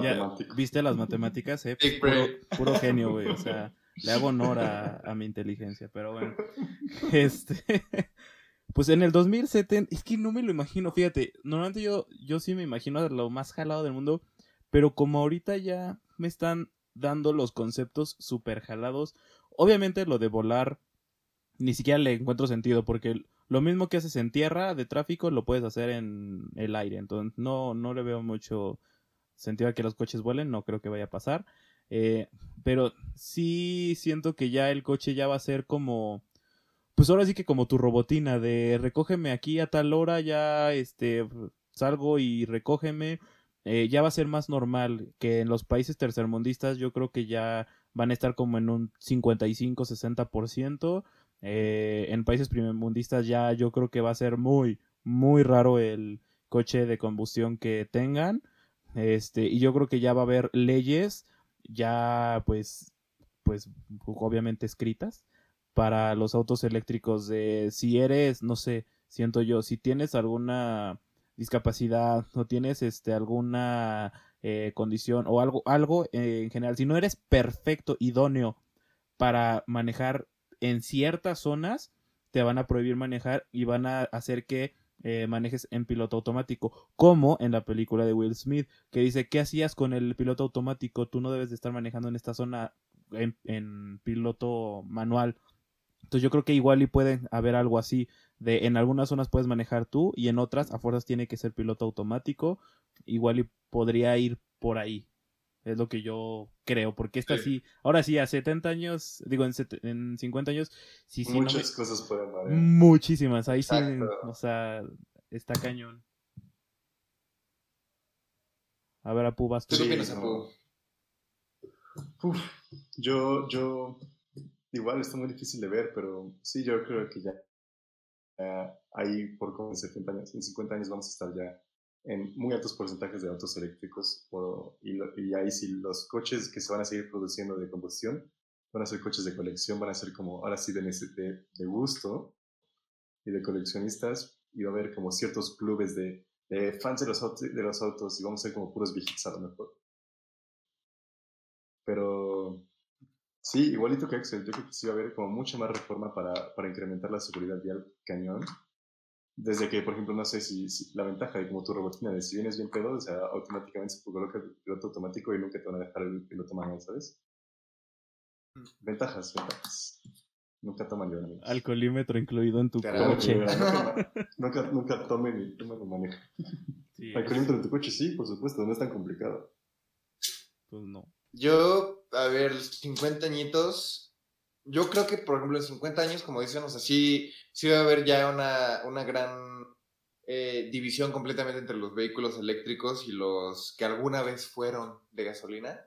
Speaker 1: ya viste las matemáticas, eh, puro, puro genio, güey, o sea, le hago honor a, mi inteligencia, pero bueno. Este. Pues en el 2070, es que no me lo imagino, fíjate, normalmente yo, yo sí me imagino lo más jalado del mundo, pero como ahorita ya me están dando los conceptos súper jalados, obviamente lo de volar ni siquiera le encuentro sentido, porque lo mismo que haces en tierra de tráfico lo puedes hacer en el aire, entonces no, no le veo mucho sentido a que los coches vuelen, no creo que vaya a pasar. Eh, pero sí siento que ya el coche ya va a ser como, pues ahora sí que como tu robotina de recógeme aquí a tal hora, ya este salgo y recógeme. Eh, ya va a ser más normal que en los países tercermundistas yo creo que ya van a estar como en un 55-60%. Eh, en países primermundistas ya yo creo que va a ser muy, muy raro el coche de combustión que tengan. Este, y yo creo que ya va a haber leyes ya pues, pues obviamente escritas para los autos eléctricos de si eres, no sé, siento yo, si tienes alguna discapacidad o tienes este alguna eh, condición o algo, algo eh, en general, si no eres perfecto, idóneo para manejar en ciertas zonas, te van a prohibir manejar y van a hacer que eh, manejes en piloto automático, como en la película de Will Smith, que dice, ¿qué hacías con el piloto automático? Tú no debes de estar manejando en esta zona en, piloto manual. Entonces yo creo que igual y puede haber algo así, de en algunas zonas puedes manejar tú y en otras a fuerzas tiene que ser piloto automático, igual y podría ir por ahí. Es lo que yo creo, porque esta sí. ahora sí, a 70 años, digo, en, en 50 años, sí, sí.
Speaker 3: Muchas cosas pueden variar.
Speaker 1: Muchísimas, ahí sí, o sea, está cañón. A ver, Apu, vas
Speaker 2: tú. ¿Qué opinas, Apu?
Speaker 3: yo, yo, igual está muy difícil de ver, pero sí, yo creo que ya, ahí por como en 70 años, en 50 años vamos a estar ya en muy altos porcentajes de autos eléctricos y, ahí sí los coches que se van a seguir produciendo de combustión van a ser coches de colección, van a ser como ahora sí de, de, de gusto y de coleccionistas y va a haber como ciertos clubes de, de fans de los, autos, de los autos y vamos a ser como puros viejitos a lo mejor. Pero sí, igualito que Excel, yo creo que sí va a haber como mucha más reforma para, para incrementar la seguridad vial cañón desde que, por ejemplo, no sé si, la ventaja de como tu robotina, de si vienes bien pedo, o sea, automáticamente se coloca el piloto automático y nunca te van a dejar el piloto manual, ¿sabes? Mm. Ventajas, ventajas. Nunca toman ni
Speaker 1: Alcoholímetro incluido en tu coche.
Speaker 3: Nunca, nunca, tomen y tomen manejo. Alcoholímetro en tu coche, sí, por supuesto, no es tan complicado.
Speaker 1: Pues no.
Speaker 2: Yo, a ver, 50 añitos. Yo creo que, por ejemplo, en 50 años, como dicen, o sea, sí, sí va a haber ya una, una gran eh, división completamente entre los vehículos eléctricos y los que alguna vez fueron de gasolina.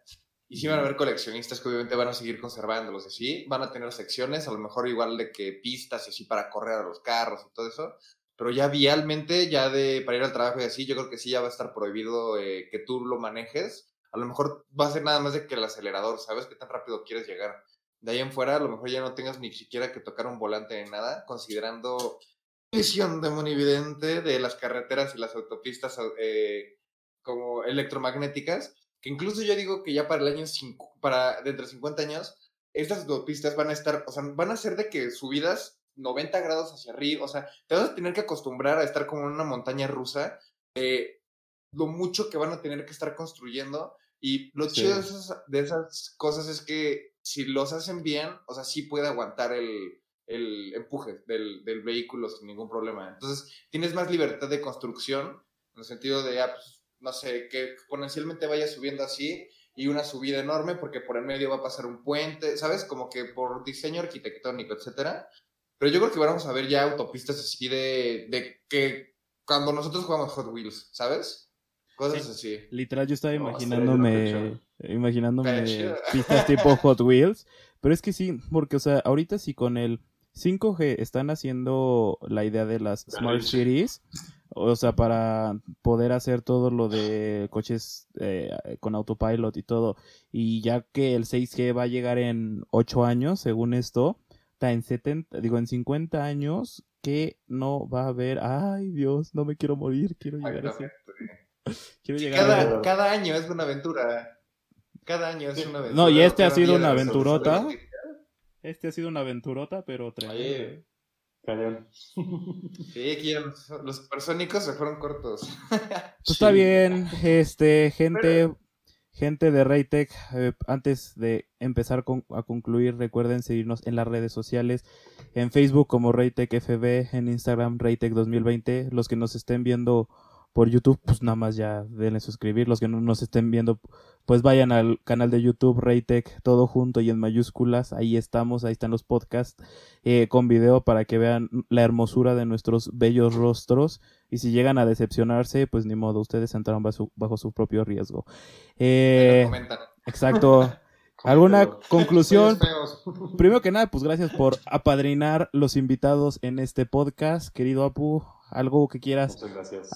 Speaker 2: Y sí van a haber coleccionistas que obviamente van a seguir conservándolos así. Van a tener secciones, a lo mejor igual de que pistas y así para correr a los carros y todo eso. Pero ya vialmente, ya de para ir al trabajo y así, yo creo que sí ya va a estar prohibido eh, que tú lo manejes. A lo mejor va a ser nada más de que el acelerador, ¿sabes? Qué tan rápido quieres llegar. De ahí en fuera, a lo mejor ya no tengas ni siquiera que tocar un volante ni nada, considerando visión de monividente de las carreteras y las autopistas eh, como electromagnéticas que incluso yo digo que ya para el año 5, para dentro de 50 años, estas autopistas van a estar, o sea, van a ser de que subidas 90 grados hacia arriba, o sea, te vas a tener que acostumbrar a estar como en una montaña rusa, eh, lo mucho que van a tener que estar construyendo, y lo chido de esas, cosas es que si los hacen bien, o sea, sí puede aguantar el, el empuje del, del, vehículo sin ningún problema. Entonces, tienes más libertad de construcción, en el sentido de, ah, pues, no sé, que exponencialmente vaya subiendo así y una subida enorme porque por el medio va a pasar un puente, ¿sabes? Como que por diseño arquitectónico, etcétera. Pero yo creo que vamos a ver ya autopistas así de, de que cuando nosotros jugamos Hot Wheels, ¿sabes? Cosas así.
Speaker 1: Literal, yo estaba imaginándome, imaginándome pistas tipo Hot Wheels. Pero es que sí, porque, o sea, ahorita sí con el 5G están haciendo la idea de las Smart Cities o sea, para poder hacer todo lo de coches eh, con autopilot y todo. Y ya que el 6G va a llegar en 8 años, según esto, está en 70, digo, en 50 años, que no va a haber, ay Dios, no me quiero morir, quiero llegar así.
Speaker 2: Quiero llegar cada, cada año es una aventura. Cada año es una aventura.
Speaker 1: No, y este ha sido una aventurota. Este ha sido una aventurota, pero
Speaker 3: Cañón.
Speaker 2: Sí, aquí los supersónicos se fueron cortos.
Speaker 1: Pues está bien, este, gente, gente de Raytech, eh, antes de empezar a concluir, recuerden seguirnos en las redes sociales, en Facebook como Raytech FB, en Instagram Raytech 2020, los que nos estén viendo por YouTube, pues nada más ya denle suscribir. Los que no nos estén viendo, pues vayan al canal de YouTube Raytech, todo junto y en mayúsculas. Ahí estamos, ahí están los podcasts eh, con video para que vean la hermosura de nuestros bellos rostros. Y si llegan a decepcionarse, pues ni modo, ustedes entraron bajo su, propio riesgo. Eh, exacto. ¿Alguna conclusión? Primero que nada, pues gracias por apadrinar los invitados en este podcast, querido Apu. ¿Algo que quieras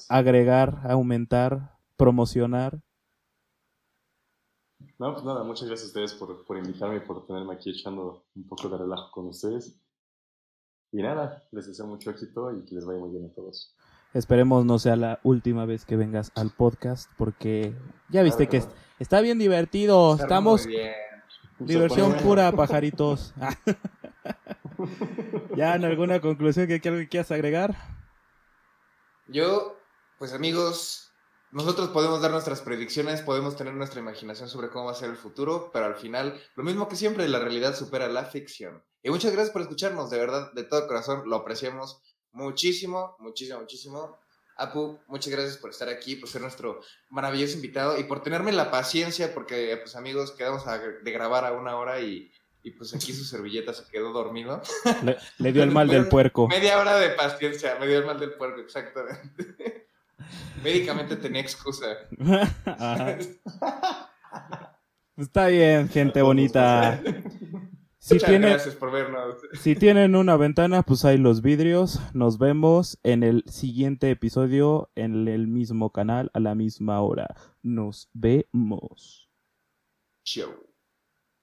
Speaker 1: agregar, aumentar, promocionar?
Speaker 3: No, pues nada, muchas gracias a ustedes por, por invitarme y por tenerme aquí echando un poco de relajo con ustedes. Y nada, les deseo mucho éxito y que les vaya muy bien a todos.
Speaker 1: Esperemos no sea la última vez que vengas al podcast porque ya viste que está bien divertido. Estamos diversión pura, pajaritos. ¿Ya en alguna conclusión que, que quieras agregar?
Speaker 2: Yo, pues amigos, nosotros podemos dar nuestras predicciones, podemos tener nuestra imaginación sobre cómo va a ser el futuro, pero al final, lo mismo que siempre, la realidad supera la ficción. Y muchas gracias por escucharnos, de verdad, de todo corazón, lo apreciamos muchísimo, muchísimo, muchísimo. Apu, muchas gracias por estar aquí, por ser nuestro maravilloso invitado y por tenerme la paciencia, porque, pues amigos, quedamos de grabar a una hora y y pues aquí su servilleta se quedó dormido.
Speaker 1: Le, dio el mal del puerco.
Speaker 2: Media hora de paciencia, me dio el mal del puerco, exactamente. Médicamente tenía excusa.
Speaker 1: Está bien, gente bonita.
Speaker 2: Si Muchas gracias por vernos.
Speaker 1: Si tienen una ventana, pues hay los vidrios. Nos vemos en el siguiente episodio en el mismo canal a la misma hora. Nos vemos.
Speaker 2: Chau.